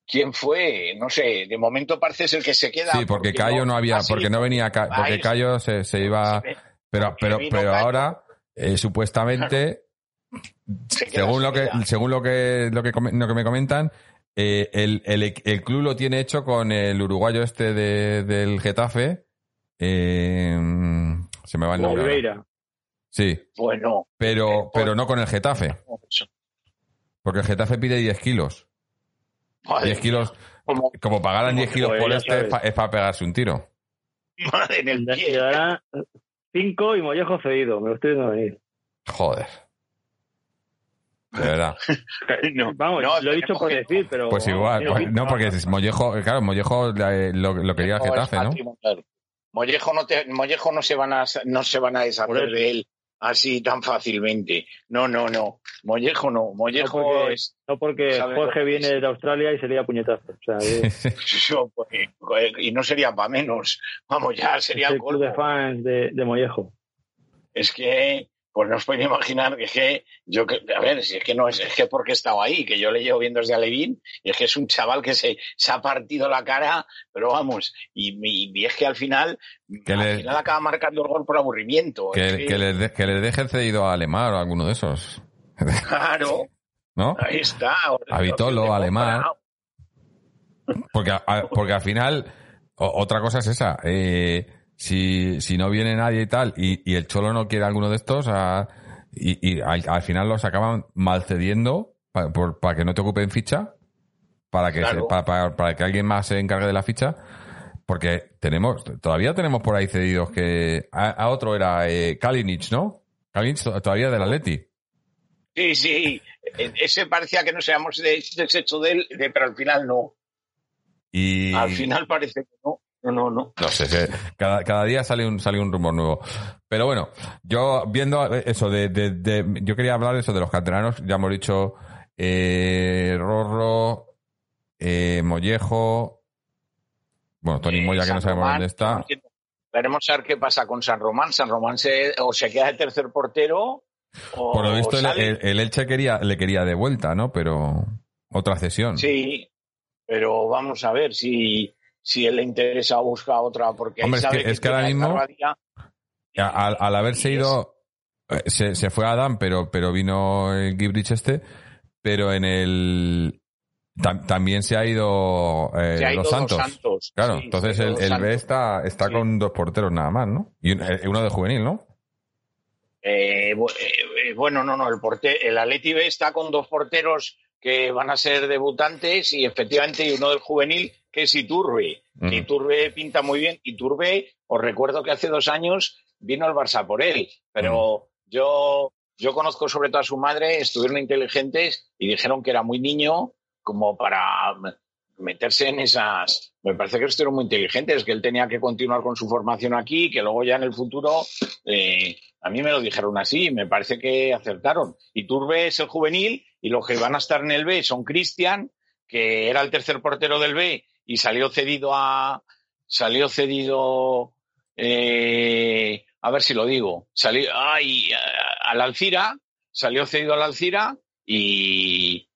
¿Quién fue? No sé, de momento parece ser que se queda. Sí, porque Cayo no había, porque no venía, porque Cayo se, se iba, pero, porque pero, pero ahora, eh, supuestamente, se según se lo que, según lo que, lo que, come- lo que me comentan, eh, el, el, el club lo tiene hecho con el uruguayo este de, del Getafe, eh, se me va el nombre. Sí, Bueno, pero, Eh, pero no con el Getafe, porque el Getafe pide 10 kilos. madre 10 kilos, como como pagaran 10 kilos por este, es para pegarse un tiro. madre en el Le pie. dará cinco y Mollejo cedido, me lo estoy viendo venir. Joder. De verdad. No, Vamos, no, lo he dicho por que- decir, pero... Pues igual, pues, no, porque es Mollejo, claro, Mollejo eh, lo, lo quería el Getafe, ¿no? Mollejo no, te- Mollejo no se van a no se van a deshacer de él así tan fácilmente. No, no, no. Mollejo no. Mollejo No, porque- es No porque ¿Sabes lo Jorge viene de Australia y sería puñetazo. O sea, es, yo, pues, joder, y no sería para menos. Vamos, ya sería es el club de fans de, de Mollejo. Es que pues no os podéis imaginar que es que yo que a ver, si es que no es, es que porque he estado ahí, que yo le llevo viendo desde Alevín, y es que es un chaval que se, se ha partido la cara, pero vamos, y, y- y es que al final, Que al le- final acaba marcando el gol por aburrimiento. Es Que, que les de- que les dejen cedido a Alemar o a alguno de esos. Claro, ¿No? ahí está. A Vitolo, a Alemán. Porque, a- a- porque al final, o- otra cosa es esa. eh, si, si no viene nadie y tal, y, y el Cholo no quiere alguno de estos, a- y, y al, al final los acaban mal cediendo para, que no te ocupen ficha, para que, Claro. se- para, que alguien más se encargue de la ficha. Porque tenemos, todavía tenemos por ahí cedidos que, a, a otro era eh, Kalinic, ¿no? Kalinic to- todavía del Atleti. Sí, sí. ese parecía que nos habíamos deshecho de él, pero al final no. Y... Al final parece que no. No, no, no. No sé, cada, cada día sale un, sale un rumor nuevo. Pero bueno, yo viendo eso de, de, de yo quería hablar de eso de los canteranos, ya hemos dicho eh, Rorro, eh, Mollejo, bueno, Tony Moya que no sabemos Román, dónde está. Veremos a ver qué pasa con San Román. San Román se, o se queda de tercer portero o Por lo visto el, el- el Elche quería, le quería de vuelta, ¿no? Pero otra cesión. Sí, pero vamos a ver si, si él le interesa buscar otra, porque él Hombre, es sabe que- es que ahora mismo- Al, al haberse ido, eh, se, se fue Adam, pero, pero vino el Gibrich este, pero en el... tam- también se ha ido, eh, Se ha ido los Dos Santos. Santos. Claro, Sí, entonces el, B está, está Sí. con dos porteros nada más, ¿no? Y un- eh, uno de juvenil, ¿no? Eh, bu- eh, eh, bueno, no, no, el, porte, el Atleti B está con dos porteros que van a ser debutantes y efectivamente hay uno del juvenil que es Iturbe. Mm. Iturbe pinta muy bien. Iturbe, os recuerdo que hace dos años vino el Barça por él, pero Mm. yo, yo conozco sobre todo a su madre, estuvieron inteligentes y dijeron que era muy niño como para meterse en esas. Me parece que estuvieron muy inteligentes, que él tenía que continuar con su formación aquí, que luego ya en el futuro. eh, a mí me lo dijeron así, me parece que acertaron. Y Turbe es el juvenil y los que van a estar en el B son Cristian, que era el tercer portero del B y salió cedido a. Salió cedido. eh, a ver si lo digo. Salió ay, a- al Alcira, salió cedido al Alcira y.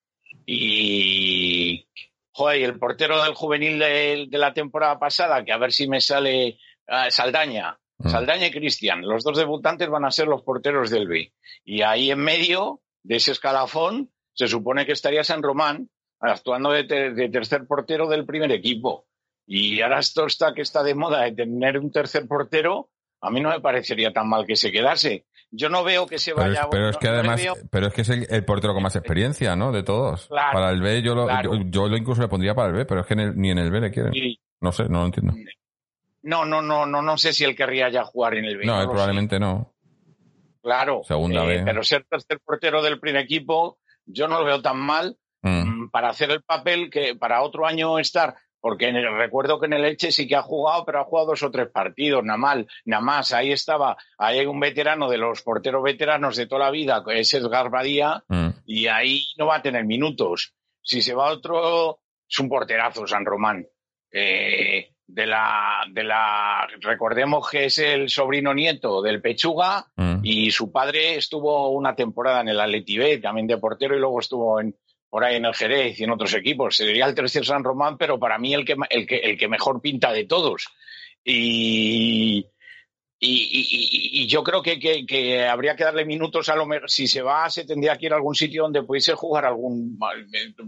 Y. Joder, y el portero del juvenil de, de la temporada pasada, que a ver si me sale. ah, Saldaña. Mm. Saldaña y Cristian, los dos debutantes van a ser los porteros del B. Y ahí en medio de ese escalafón se supone que estaría San Román actuando de, ter- de tercer portero del primer equipo. Y ahora esto está que está de moda de tener un tercer portero, a mí no me parecería tan mal que se quedase. Yo no veo que se Pero vaya es, pero es que no además, pero es que es el, el portero con más experiencia, ¿no? De todos. Claro, para el B yo lo, claro. yo, yo lo incluso le pondría para el B, pero es que en el- ni en el B le quieren. No sé, no lo entiendo. No, no, no, no, no sé si él querría ya jugar en el B. No, sé. probablemente no. Claro. Segunda eh, B. Pero ser tercer portero del primer equipo, yo no lo veo tan mal Mm. mm, para hacer el papel que para otro año estar. Porque en el- recuerdo que en el Elche sí que ha jugado, pero ha jugado dos o tres partidos, nada mal, nada más. Ahí estaba, ahí hay un veterano de los porteros veteranos de toda la vida, que es Edgar Badía, Mm. y ahí no va a tener minutos. Si se va otro, es un porterazo, San Román. Eh, de la, de la, recordemos que es el sobrino nieto del Pechuga Mm. y su padre estuvo una temporada en el Atleti B, también de portero, y luego estuvo en, por ahí en el Jerez y en otros equipos. Sería el tercer San Román, pero para mí el que, el que, el que mejor pinta de todos. Y, y, y- y- y yo creo que, que- que habría que darle minutos a lo mejor. Si se va, se tendría que ir a algún sitio donde pudiese jugar algún,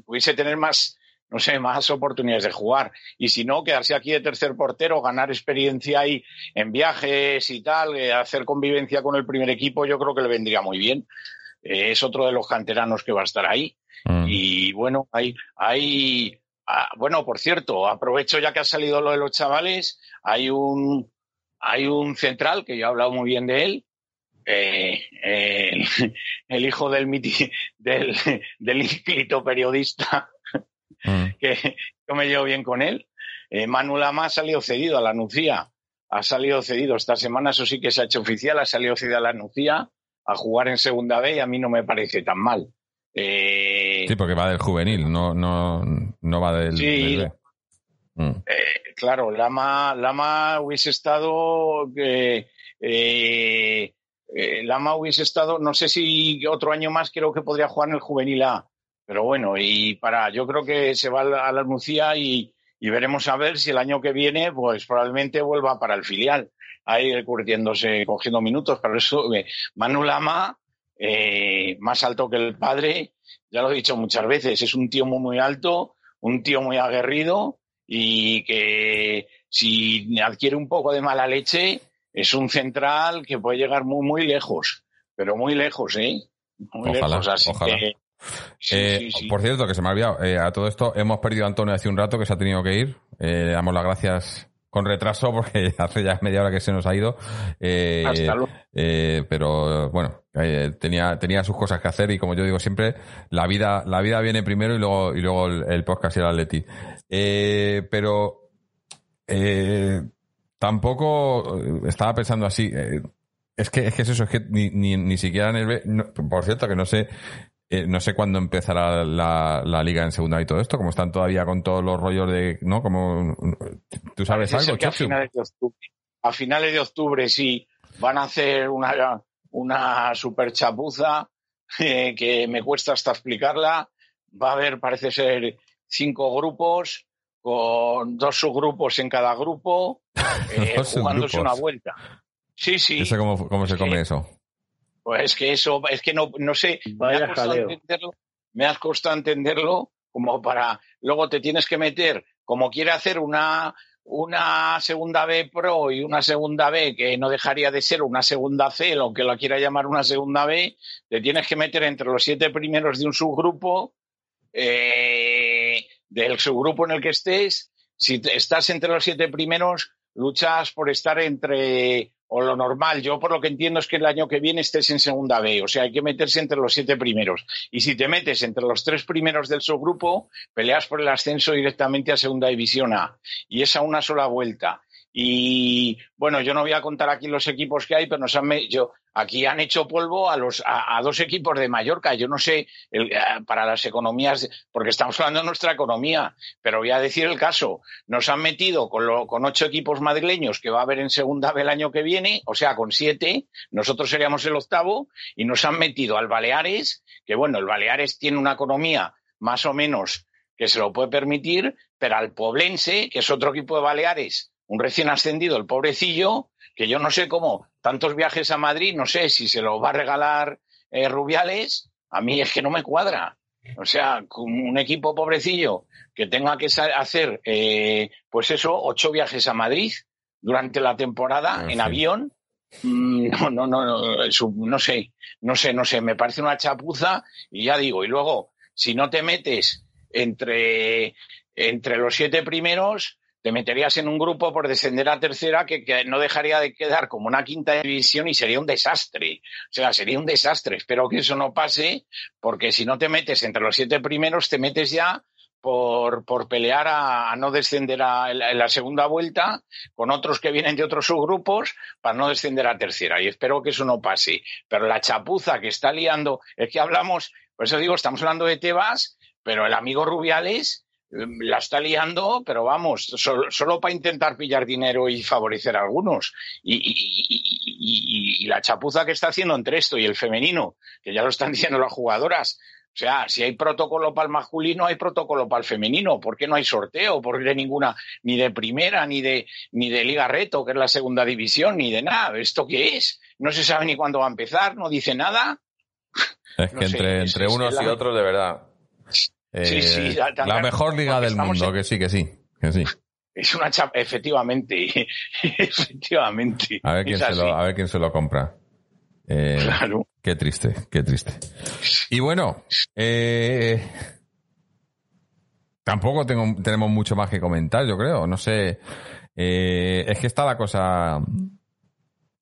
pudiese tener más, no sé, más oportunidades de jugar. Y si no, quedarse aquí de tercer portero, ganar experiencia ahí en viajes y tal, eh, hacer convivencia con el primer equipo, yo creo que le vendría muy bien. Eh, es otro de los canteranos que va a estar ahí. Mm. Y bueno, hay, hay ah, bueno, por cierto, aprovecho ya que ha salido lo de los chavales, hay un, hay un central que yo he hablado muy bien de él, eh, eh, el hijo del, miti- del, del periodista Mm. que yo me llevo bien con él. Eh, Manu Lama ha salido cedido a la Nucía. Ha salido cedido esta semana, eso sí que se ha hecho oficial, ha salido cedido a la Nucía a jugar en segunda B y a mí no me parece tan mal. Eh, Sí, porque va del juvenil, no, no, no va del, Sí. del. Mm. eh, claro, Lama, Lama hubiese estado. eh, Lama hubiese estado, no sé si otro año más creo que podría jugar en el juvenil A. Pero bueno, y para, yo creo que se va a la, a la Nucía y, y veremos a ver si el año que viene, pues probablemente vuelva para el filial, ahí curtiéndose, cogiendo minutos. Pero eso, eh, Manu Lama, eh, más alto que el padre, ya lo he dicho muchas veces, es un tío muy, muy alto, un tío muy aguerrido y que si adquiere un poco de mala leche, es un central que puede llegar muy, muy lejos, pero muy lejos, ¿eh? Muy Ojalá, lejos, así ojalá. que. Sí, Eh, sí, sí. Por cierto, que se me ha olvidado, eh, a todo esto hemos perdido a Antonio hace un rato que se ha tenido que ir. Eh, le damos las gracias con retraso porque hace ya media hora que se nos ha ido. Eh, Hasta luego. eh, pero bueno, eh, tenía, tenía sus cosas que hacer y como yo digo siempre, la vida, la vida viene primero y luego, y luego el, el podcast y el Atleti. Pero tampoco estaba pensando así. es que, es que es eso, es que ni, ni, ni siquiera en el B- no, por cierto, que no sé, eh, no sé cuándo empezará la, la liga en segunda y todo esto, como están todavía con todos los rollos de, ¿no? Como, ¿tú sabes algo, que a finales de octubre, a finales de octubre sí van a hacer una, una super chapuza eh, que me cuesta hasta explicarla. Va a haber, parece ser, cinco grupos con dos subgrupos en cada grupo, eh, Dos jugándose una vuelta. Sí, sí. Yo sé cómo, cómo se Sí. come eso. Pues es que eso, es que no, no sé, me ha costado entenderlo, me ha costado entenderlo como para, luego te tienes que meter, como quiere hacer una, una segunda B Pro y una segunda B que no dejaría de ser una segunda C, lo que la quiera llamar una segunda B, te tienes que meter entre los siete primeros de un subgrupo, eh, del subgrupo en el que estés, si estás entre los siete primeros, luchas por estar entre, o lo normal, yo por lo que entiendo es que el año que viene estés en segunda B, o sea, hay que meterse entre los siete primeros. Y si te metes entre los tres primeros del subgrupo, peleas por el ascenso directamente a segunda división A. Y es a una sola vuelta. Y bueno, yo no voy a contar aquí los equipos que hay, pero nos han, yo, aquí han hecho polvo a, los, a, dos equipos de Mallorca. Yo no sé, eh, para las economías, porque estamos hablando de nuestra economía, pero voy a decir el caso. Nos han metido con, lo- con ocho equipos madrileños que va a haber en segunda B el año que viene, o sea, con siete, nosotros seríamos el octavo, y nos han metido al Baleares, que bueno, el Baleares tiene una economía más o menos que se lo puede permitir, pero al Poblense, que es otro equipo de Baleares, un recién ascendido, el pobrecillo, que yo no sé cómo, tantos viajes a Madrid, no sé si se lo va a regalar eh, Rubiales, a mí es que no me cuadra. O sea, con un equipo pobrecillo que tenga que hacer, eh, pues eso, ocho viajes a Madrid durante la temporada En en avión, mm, no, no, no, no, no sé, no sé, no sé, me parece una chapuza y ya digo, y luego, si no te metes entre, entre los siete primeros, te meterías en un grupo por descender a tercera que, que no dejaría de quedar como una quinta división y sería un desastre. O sea, sería un desastre. Espero que eso no pase, porque si no te metes entre los siete primeros, te metes ya por, por pelear a, no descender a, en la- segunda vuelta con otros que vienen de otros subgrupos para no descender a tercera. Y espero que eso no pase. Pero la chapuza que está liando, es que hablamos, por eso digo, estamos hablando de Tebas, pero el amigo Rubiales la está liando, pero vamos, solo, solo para intentar pillar dinero y favorecer a algunos. Y, y- y- y- y la chapuza que está haciendo entre esto y el femenino, que ya lo están diciendo las jugadoras. O sea, si hay protocolo para el masculino, hay protocolo para el femenino. ¿Por qué no hay sorteo? ¿Por qué de ninguna, ni de primera, ni de, ni de Liga Reto, que es la segunda división, ni de nada? ¿Esto qué es? No se sabe ni cuándo va a empezar, no dice nada. Es que entre, unos la- y otros, de verdad. Eh, Sí, sí, la mejor liga del mundo, en- que sí, que sí. Que sí. Es una chapa, efectivamente, efectivamente. A ver quién, se lo, a ver quién se lo compra. Eh, Claro. Qué triste, qué triste. Y bueno, eh, tampoco tengo, tenemos mucho más que comentar, yo creo. No sé. Eh, es que está la cosa.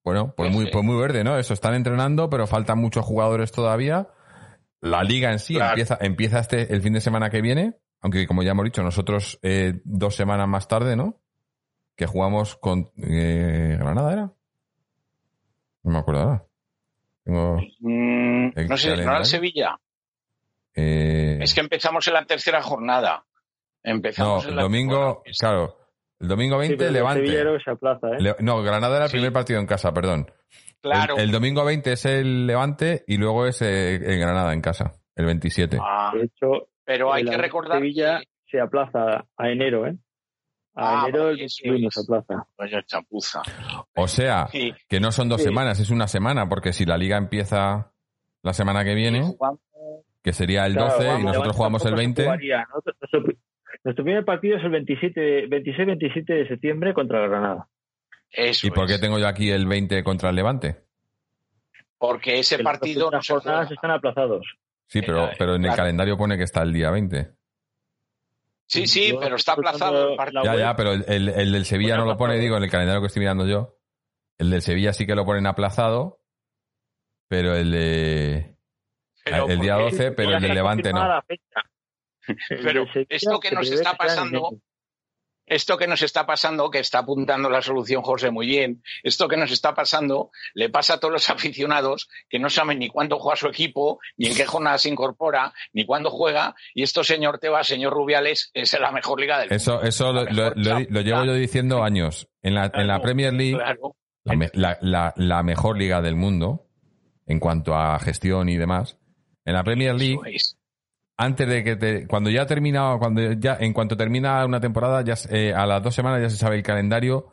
Bueno, pues muy, pues muy verde, ¿no? Eso, están entrenando, pero faltan muchos jugadores todavía. La liga en sí Claro. empieza, empieza este, el fin de semana que viene, aunque como ya hemos dicho, nosotros eh, dos semanas más tarde, ¿no? Que jugamos con eh, Granada, ¿era? No me acuerdo ahora. Tengo, Mm, no sé, ¿no era Sevilla? eh, Es que empezamos en la tercera jornada. no, Empezamos en el la domingo, claro, el domingo Sí, 20 pero el Levante. ¿eh? Le- no, Granada era el Sí. primer partido en casa, perdón. Claro. El, el domingo 20 es el Levante y luego es eh, el Granada en casa, el 27. Ah, De hecho, pero hay el que recordar Sevilla que- se aplaza a enero, ¿eh? A Ah, enero vale, el eso 21 es. se aplaza. Vaya chapuza. O sea, Sí, que no son dos Sí. semanas, es una semana, porque si la liga empieza la semana que viene, que sería el Claro, 12 y nosotros jugamos el tampoco se 20, jugaría. Nosotros- Nuestro, nuestro primer partido es el 27, 26-27 de septiembre contra Granada. Eso ¿y por qué tengo yo aquí el 20 contra el Levante? Porque ese partido no se juega. están aplazados. Sí, pero, pero en el claro. calendario pone que está el día 20. Sí, sí, pero está aplazado el partido. Ya, ya, pero el, el, el del Sevilla no lo pone, digo, en el calendario que estoy mirando yo. El del Sevilla sí que lo ponen aplazado, pero el de. Pero el día porque- 12, pero el del Levante no. Pero esto que nos está pasando. Esto que nos está pasando, que está apuntando la solución José muy bien, esto que nos está pasando le pasa a todos los aficionados que no saben ni cuándo juega su equipo, ni en qué jornada se incorpora, ni cuándo juega, y esto señor Tebas, señor Rubiales, es la mejor liga del mundo. Eso, eso lo, lo- mejor lo- lo llevo yo diciendo años. En la, en la Premier League, Claro, la, la- mejor liga del mundo, en cuanto a gestión y demás, en la Premier League, eso es. Antes de que te, cuando ya ha terminado, cuando ya, en cuanto termina una temporada, ya eh, a las dos semanas ya se sabe el calendario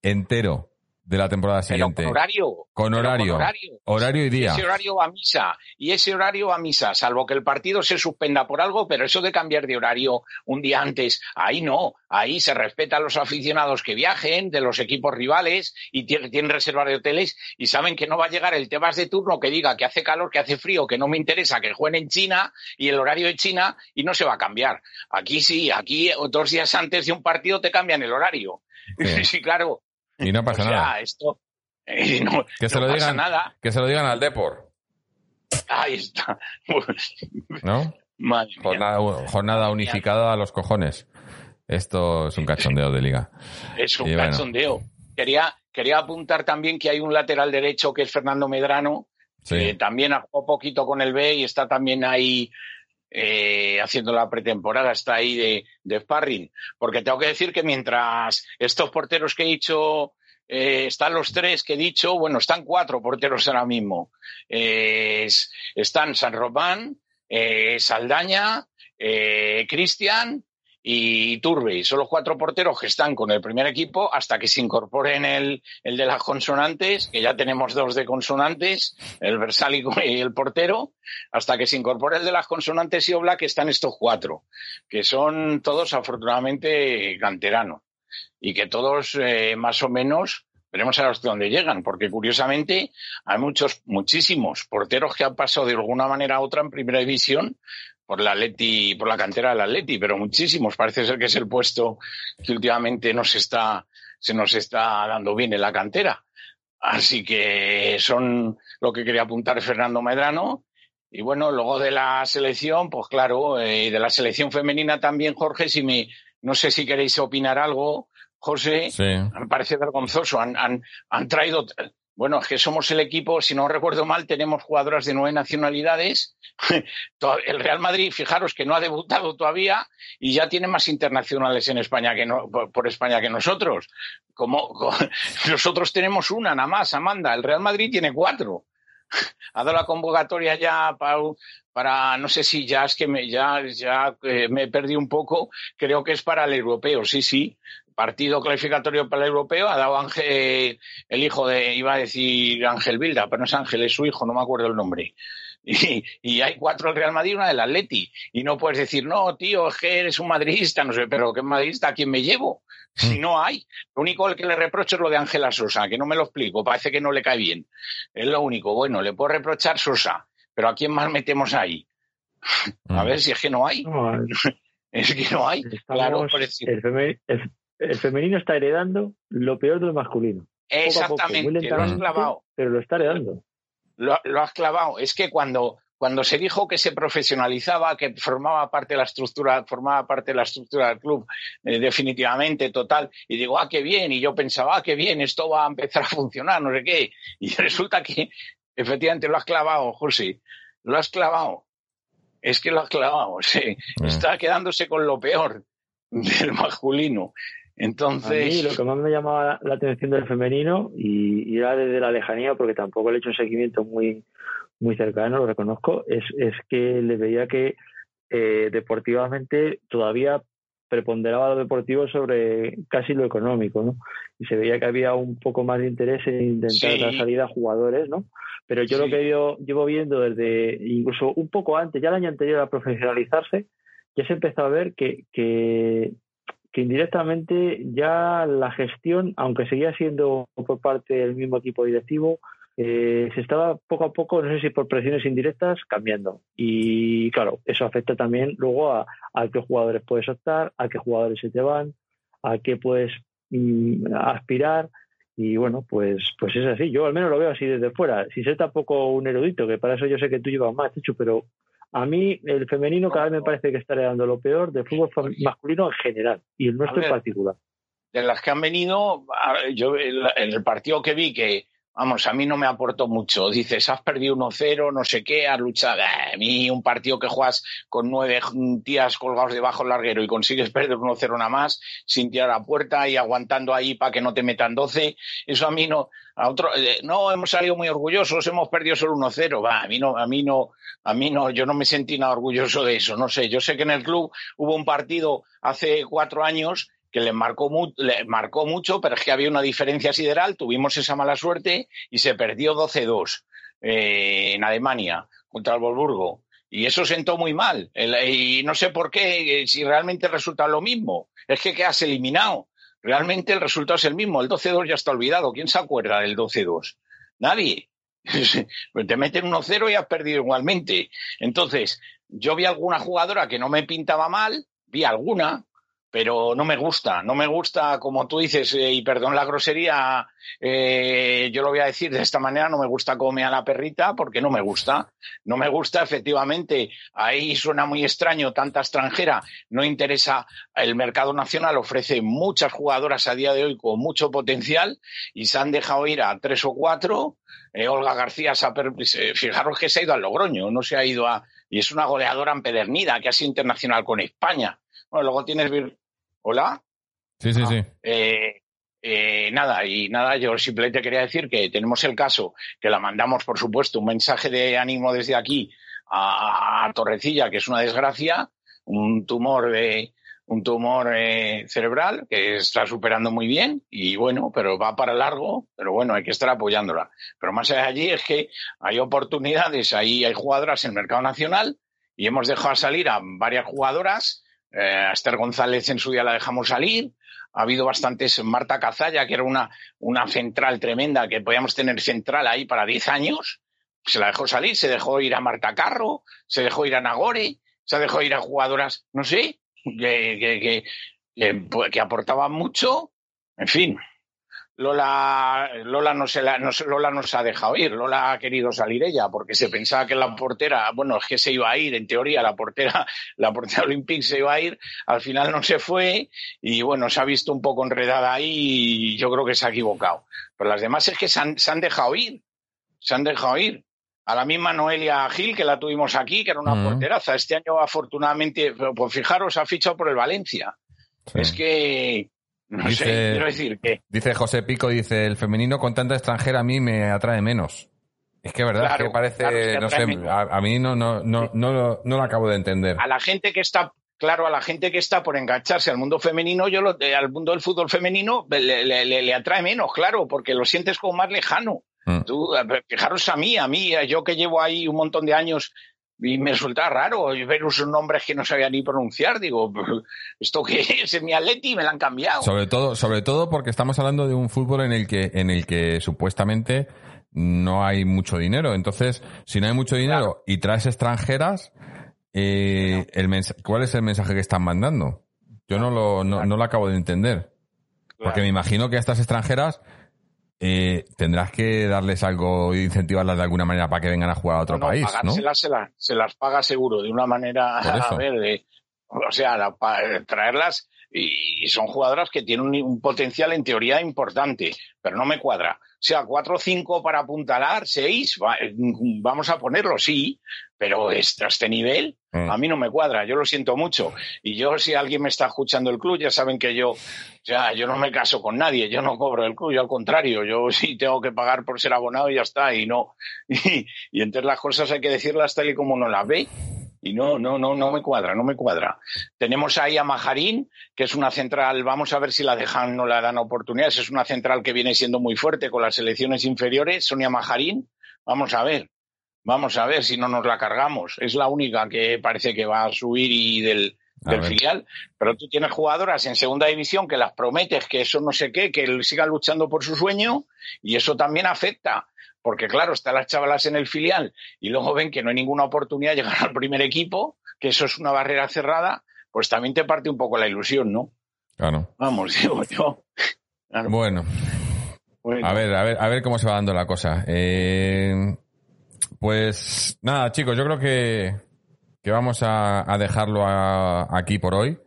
entero de la temporada Pero siguiente. con horario. Con horario. horario. Horario y día. Ese horario va a misa. Y ese horario va a misa, salvo que el partido se suspenda por algo, pero eso de cambiar de horario un día antes, ahí no. Ahí se respeta a los aficionados que viajen de los equipos rivales y tienen, reservas de hoteles y saben que no va a llegar el Tebas de turno que diga que hace calor, que hace frío, que no me interesa que jueguen en China y el horario de China y no se va a cambiar. Aquí sí, aquí dos días antes de un partido te cambian el horario. Sí. Sí, claro. Y no pasa o sea, nada. esto eh, no, Que se no lo pasa digan, nada. que se lo digan al Depor, Ahí está. ¿no? Madre mía. Jornada, jornada unificada a los cojones. Esto es un cachondeo de liga. Es un Y bueno. cachondeo. Quería, quería apuntar también que hay un lateral derecho que es Fernando Medrano, que Sí. también ha jugado poquito con el B y está también ahí eh, haciendo la pretemporada, está ahí de, de. Porque tengo que decir que mientras estos porteros que he dicho eh, están los tres que he dicho, bueno, están cuatro porteros ahora mismo. Es- están San Román, eh, Saldaña, Cristian y Turbe. Son los cuatro porteros que están con el primer equipo hasta que se incorporen el, el de las consonantes, que ya tenemos dos de consonantes, el versálico y el portero, hasta que se incorpore el de las consonantes y Oblak, que están estos cuatro, que son todos afortunadamente canteranos y que todos eh, más o menos veremos a dónde llegan, porque curiosamente hay muchos, muchísimos porteros que han pasado de alguna manera a otra en primera división por la Atleti, por la cantera del Atleti, pero muchísimos. Parece ser que es el puesto que últimamente nos está, se nos está dando bien en la cantera. Así que son lo que quería apuntar Fernando Medrano. Y bueno, luego de la selección, pues claro, eh, de la selección femenina también, Jorge, si me, no sé si queréis opinar algo, José, Sí. me parece vergonzoso. Han, han, han traído, bueno, es que somos el equipo, si no recuerdo mal, tenemos jugadoras de nueve nacionalidades. El Real Madrid, fijaros que no ha debutado todavía y ya tiene más internacionales en España que no, por, España que nosotros. Como, co- nosotros tenemos una nada más, Amanda. El Real Madrid tiene cuatro. Ha dado la convocatoria ya para, para no sé si ya es que me, ya, ya eh, me un poco. Creo que es para el europeo, sí, sí partido clasificatorio para el europeo, ha dado Ángel, el hijo de, iba a decir Ángel Vilda, pero no es Ángel, es su hijo, no me acuerdo el nombre. Y, y hay cuatro del Real Madrid y una del Atleti. Y no puedes decir, no, tío, es que eres un madridista, no sé, pero ¿qué madridista? ¿A quién me llevo? Si no hay. Lo único que le reprocho es lo de Ángela Sosa, que no me lo explico, parece que no le cae bien. Es lo único. Bueno, le puedo reprochar Sosa, pero ¿a quién más metemos ahí? A Mm. ver si es que no hay. No, Es que no hay. estamos- Claro, por decir- el, feme- el- el femenino está heredando lo peor del masculino. Poco a poco, Exactamente, lo has clavado. pero lo está heredando. lo, lo has clavado. Es que cuando, cuando se dijo que se profesionalizaba, que formaba parte de la estructura, formaba parte de la estructura del club, eh, definitivamente, total, y digo, ah, qué bien, y yo pensaba, ah, qué bien, esto va a empezar a funcionar, no sé qué, y resulta que efectivamente lo has clavado, José, lo has clavado. Es que lo has clavado, sí. Mm. está quedándose con lo peor del masculino. A mí Entonces, lo que más me llamaba la atención del femenino, y, y era desde la lejanía, porque tampoco le he hecho un seguimiento muy, muy cercano, lo reconozco, es, es que le veía que eh, deportivamente todavía preponderaba lo deportivo sobre casi lo económico, ¿no? Y se veía que había un poco más de interés en intentar Sí. dar salida a jugadores, ¿no? Pero yo Sí. lo que yo llevo viendo desde incluso un poco antes, ya el año anterior a profesionalizarse, ya se empezó a ver que, que, que indirectamente ya la gestión, aunque seguía siendo por parte del mismo equipo directivo, eh, se estaba poco a poco, no sé si por presiones indirectas, cambiando. Y claro, eso afecta también luego a, qué jugadores puedes optar, a qué jugadores se te van, a qué puedes mm, aspirar. Y bueno, pues, pues es así. Yo al menos lo veo así desde fuera. Sin ser tampoco un erudito, que para eso yo sé que tú llevas más, hecho, pero a mí el femenino cada vez me parece que está dando lo peor del fútbol masculino en general y el nuestro en particular. De las que han venido, yo en el partido que vi que vamos, a mí no me aportó mucho. Dices, has perdido 1-0, no sé qué, has luchado. Eh, a mí un partido que juegas con nueve tías colgados debajo del larguero y consigues perder 1-0 nada más, sin tirar a puerta y aguantando ahí para que no te metan 12, eso a mí no, a otro, eh, no, hemos salido muy orgullosos, hemos perdido solo 1-0. Va, a mí no, a mí no, a mí no, yo no me sentí nada orgulloso de eso. No sé, yo sé que en el club hubo un partido hace cuatro años que le marcó, le marcó mucho, pero es que había una diferencia sideral, tuvimos esa mala suerte y se perdió 12-2 eh, en Alemania contra el Wolfsburgo. Y eso sentó muy mal. y no sé por qué, eh, si realmente resulta lo mismo. Es que quedas eliminado. Realmente el resultado es el mismo. El 12-2 ya está olvidado. ¿Quién se acuerda del 12-2? Nadie. Te meten 1-0 y has perdido igualmente. Entonces, yo vi alguna jugadora que no me pintaba mal, vi alguna, pero no me gusta, no me gusta, como tú dices, eh, y perdón la grosería, eh, yo lo voy a decir de esta manera, no me gusta comer a la perrita porque no me gusta, no me gusta efectivamente, ahí suena muy extraño, tanta extranjera, no interesa, el mercado nacional ofrece muchas jugadoras a día de hoy con mucho potencial y se han dejado ir a tres o cuatro, eh, Olga García, fijaros que se ha ido al Logroño, no se ha ido a, y es una goleadora empedernida que ha sido internacional con España. Bueno, luego tienes Hola. Sí, sí, sí. Eh, eh, nada, y nada, yo simplemente quería decir que tenemos el caso, que la mandamos, por supuesto, un mensaje de ánimo desde aquí a, Torrecilla, que es una desgracia, un tumor de un tumor eh, cerebral que está superando muy bien y bueno, pero va para largo, pero bueno, hay que estar apoyándola. Pero más allá de allí es que hay oportunidades, ahí hay jugadoras en el mercado nacional y hemos dejado salir a varias jugadoras eh, Esther González en su día la dejamos salir. Ha habido bastantes. Marta Cazalla, que era una, una central tremenda, que podíamos tener central ahí para 10 años. Se la dejó salir, se dejó ir a Marta Carro, se dejó ir a Nagore, se dejó ir a jugadoras, no sé, que, que, que, que aportaban mucho. En fin, Lola, Lola, no se la, no, Lola nos ha dejado ir, Lola ha querido salir ella porque se pensaba que la portera, bueno, es que se iba a ir, en teoría la portera, la portera olímpica se iba a ir, al final no se fue y bueno, se ha visto un poco enredada ahí y yo creo que se ha equivocado. Pero las demás es que se han, se han dejado ir, se han dejado ir. A la misma Noelia Gil, que la tuvimos aquí, que era una porteraza. Este año, afortunadamente, pues fijaros, ha fichado por el Valencia. Es que dice, quiero decir que... Dice José Pico, dice, el femenino con tanta extranjera a mí me atrae menos. Es que verdad, que parece, no sé, a, mí no, no, no, no, no lo acabo de entender. A la gente que está claro, a la gente que está por engancharse al mundo femenino, yo lo, al mundo del fútbol femenino le, le, le, atrae menos, claro, porque lo sientes como más lejano. Mm. Tú, fijaros a mí, a mí, yo que llevo ahí un montón de años y me resulta raro ver unos nombres que no sabía ni pronunciar. Digo, ¿esto qué es? Es mi Atleti me lo han cambiado. Sobre todo, sobre todo porque estamos hablando de un fútbol en el que, en el que supuestamente no hay mucho dinero. Entonces, si no hay mucho dinero y traes extranjeras, eh, el ¿cuál es el mensaje que están mandando? Yo no lo, no, no lo acabo de entender. Porque me imagino que a estas extranjeras eh, tendrás que darles algo y incentivarlas de alguna manera para que vengan a jugar a otro país, ¿no? Se las, se, las, paga seguro, de una manera, a ver, o sea, traerlas y son jugadoras que tienen un, potencial en teoría importante, pero no me cuadra. O sea, cuatro o cinco para apuntalar, seis, vamos a ponerlo, sí, pero a este nivel mm. a mí no me cuadra, yo lo siento mucho. Y yo, si alguien me está escuchando el club, ya saben que yo, ya, yo no me caso con nadie, yo no cobro el club, yo al contrario, yo sí tengo que pagar por ser abonado y ya está, y no. Y, y entonces las cosas hay que decirlas tal y como uno las ve. Y no, no, no, no me cuadra, no me cuadra. Tenemos ahí a Majarín, que es una central, vamos a ver si la dejan, no la dan oportunidades, es una central que viene siendo muy fuerte con las selecciones inferiores, Sonia Majarín, vamos a ver, vamos a ver si no nos la cargamos. Es la única que parece que va a subir y del, del filial, pero tú tienes jugadoras en segunda división que las prometes que eso no sé qué, que sigan luchando por su sueño y eso también afecta porque claro, están las chavalas en el filial y luego ven que no hay ninguna oportunidad de llegar al primer equipo, que eso es una barrera cerrada, pues también te parte un poco la ilusión, ¿no? Claro. Vamos, digo yo. Claro. Bueno, Bueno, a ver, a ver, a ver cómo se va dando la cosa. Eh, pues nada, chicos, yo creo que, que vamos a, a dejarlo a- aquí por hoy.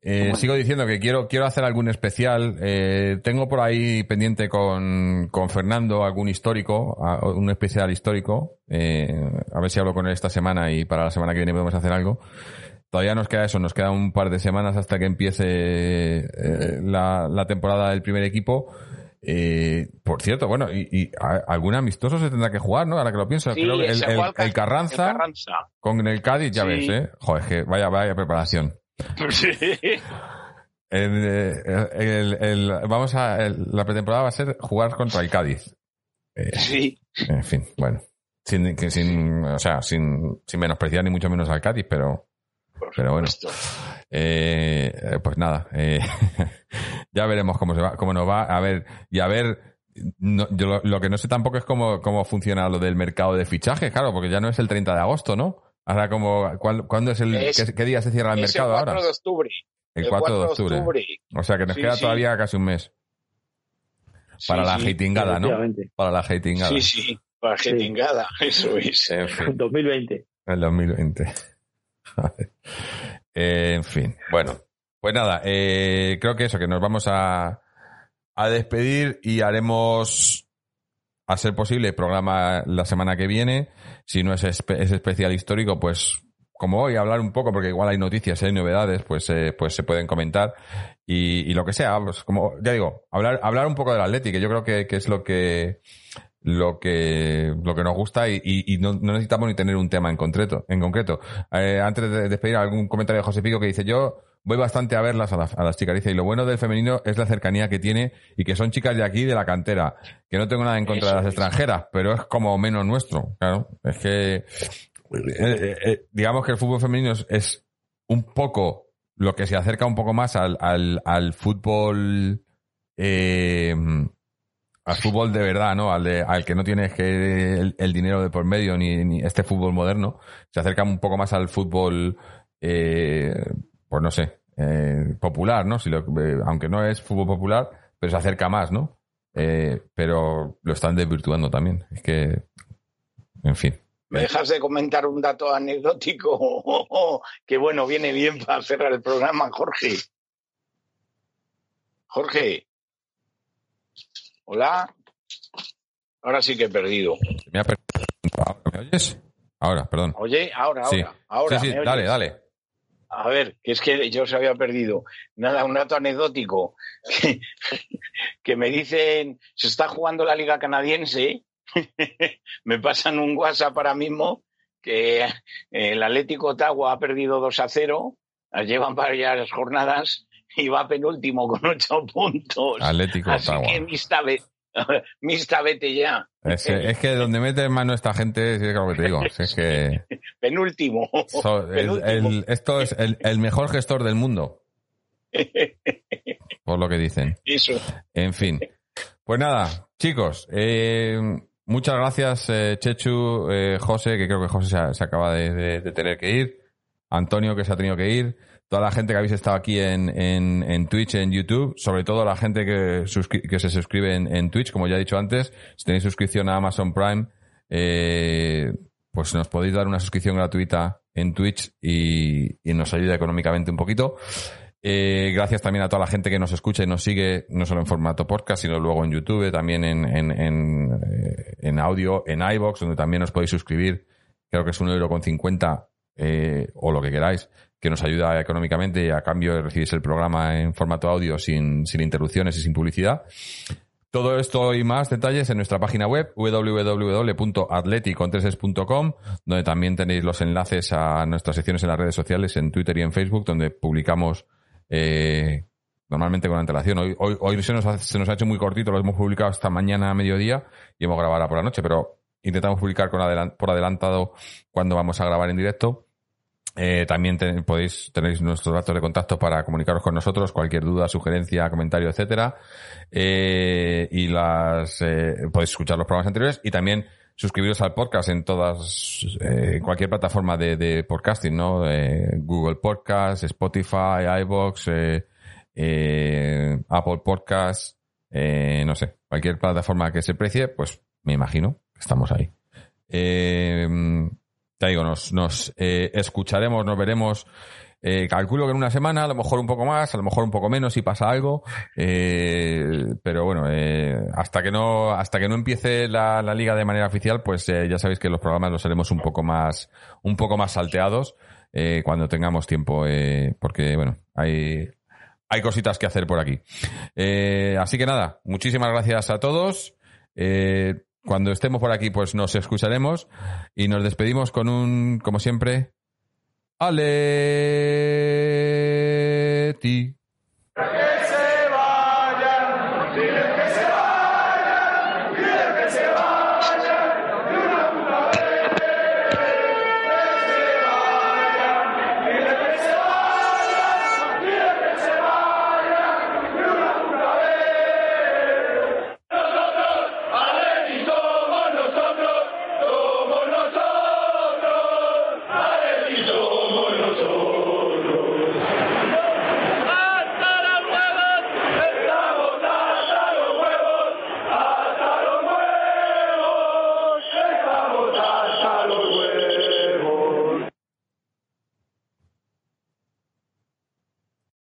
Eh, Bueno. sigo diciendo que quiero, quiero hacer algún especial. Eh, tengo por ahí pendiente con, con Fernando algún histórico, a- un especial histórico. Eh, a ver si hablo con él esta semana y para la semana que viene podemos hacer algo. Todavía nos queda eso, nos queda un par de semanas hasta que empiece eh, la, la temporada del primer equipo. Eh, por cierto, bueno, y, algún amistoso se tendrá que jugar, ¿no? Ahora que lo pienso. sí, Creo que el, Carranza, el Carranza. con el Cádiz, ya Sí. ves, ¿eh? Joder, que vaya, vaya preparación. Sí. Eh, vamos a, el- la pretemporada va a ser jugar contra el Cádiz. Eh, Sí. en fin, bueno. Sin, que sin, o sea, sin, sin menospreciar ni mucho menos al Cádiz, pero, por Pero bueno. eh, pues nada, eh, ya veremos cómo se va, cómo nos va. A ver, y a ver, no- yo lo, lo que no sé tampoco es cómo, cómo funciona lo del mercado de fichajes, claro, porque ya no es el 30 de agosto, ¿no? Ahora, como, ¿cuál- ¿cuándo es el, Es- qué, qué día se cierra el Es el mercado 4 ahora? de octubre. El 4 de octubre. O sea que nos Sí, queda sí. todavía casi un mes para Sí, la sí. hatingada, ¿no? Para la hatingada. Sí, sí, para jetingada, eso es. En fin, 2020. el 2020. Eh, en fin, bueno. Pues nada, eh, creo que eso, que nos vamos a, a despedir y haremos, a ser posible, programa la semana que viene. Si no es, espe- es especial histórico, pues como hoy, hablar un poco, porque igual hay noticias, hay novedades, pues, eh, pues se pueden comentar. Y, y lo que sea, pues como, ya digo, hablar, hablar un poco del Atleti, que yo creo que, que es lo que, lo que, lo que nos gusta y, y- y no, no necesitamos ni tener un tema en concreto. En concreto. Eh, antes de despedir, algún comentario de José Pico que dice, yo voy bastante a verlas a, las- a las chicas. Dice, y lo bueno del femenino es la cercanía que tiene y que son chicas de aquí, de la cantera. Que no tengo nada en contra Eso de las es. extranjeras, pero es como menos nuestro. Claro, es que, eh, eh, eh, digamos que el fútbol femenino es, es un poco lo que se acerca un poco más al, al, al fútbol, eh, al fútbol de verdad, ¿no? Al, de- al que no tienes que el, el dinero de por medio ni, este fútbol moderno. Se acerca un poco más al fútbol, eh, pues no sé, eh, popular, ¿no? Si lo- eh, aunque no es fútbol popular, pero se acerca más, ¿no? Eh, pero lo están desvirtuando también. Es que, en fin. ¿Me dejas de comentar un dato anecdótico que, bueno, viene bien para cerrar el programa, Jorge? Jorge. Hola. Ahora sí que he perdido. Me ha perdido. ¿Ahora ¿Me oyes? Ahora, perdón. Oye, ahora, Sí. ahora, ahora. sí, sí, ¿me oyes? dale, dale. A ver, que es que yo se había perdido. Nada, un dato anecdótico. Que, que me dicen, se está jugando la Liga Canadiense. me pasan un WhatsApp ahora mismo que el Atlético Ottawa ha perdido 2 a 0. Llevan varias jornadas y va penúltimo con 8 puntos. Atlético Así Ottawa. que mista, ve- mista vete ya. Es, es que donde mete mano esta gente, sí, es lo que te digo. Es que Penúltimo. so- el- Penúltimo. el- esto es el, el mejor gestor del mundo, por lo que dicen. Eso. En fin. Pues nada, chicos, eh, muchas gracias, eh, Chechu, eh, José, que creo que José se, acaba de, de- de tener que ir, Antonio, que se ha tenido que ir, toda la gente que habéis estado aquí en, en, Twitch, en YouTube, sobre todo la gente que, que se suscribe en, Twitch, como ya he dicho antes, si tenéis suscripción a Amazon Prime, eh, pues nos podéis dar una suscripción gratuita en Twitch y, nos ayuda económicamente un poquito. Eh, gracias también a toda la gente que nos escucha y nos sigue, no solo en formato podcast, sino luego en YouTube, también en, en, en, eh, audio, en iBox, donde también os podéis suscribir. Creo que es un euro con cincuenta eh, o lo que queráis, que nos ayuda económicamente y a cambio recibís el programa en formato audio sin, sin interrupciones y sin publicidad. Todo esto y más detalles en nuestra página web www.atleticontreses.com donde también tenéis los enlaces a nuestras secciones en las redes sociales, en Twitter y en Facebook, donde publicamos eh, normalmente con antelación. Hoy, hoy, se, nos ha, se nos ha hecho muy cortito, lo hemos publicado hasta mañana a mediodía y hemos grabado por la noche, pero intentamos publicar con por adelantado cuando vamos a grabar en directo. Eh, también podéis tenéis nuestros datos de contacto para comunicaros con nosotros, cualquier duda, sugerencia, comentario, etcétera. Eh, y las eh, podéis escuchar los programas anteriores y también suscribiros al podcast en todas, eh, cualquier plataforma de, podcasting, ¿no? Eh, Google Podcast, Spotify, iBox, Apple Podcast, no sé, cualquier plataforma que se precie, pues me imagino que estamos ahí. Digo, nos, eh, escucharemos, nos veremos. Eh, calculo que en una semana, a lo mejor un poco más, a lo mejor un poco menos si pasa algo. Eh, pero bueno, hasta que no, hasta que no empiece la, la liga de manera oficial, pues ya sabéis que los programas los haremos un poco más, un poco más salteados cuando tengamos tiempo, porque bueno, hay, hay cositas que hacer por aquí. Así que nada, muchísimas gracias a todos. Cuando estemos por aquí, pues nos escucharemos y nos despedimos con un, como siempre, Aleti.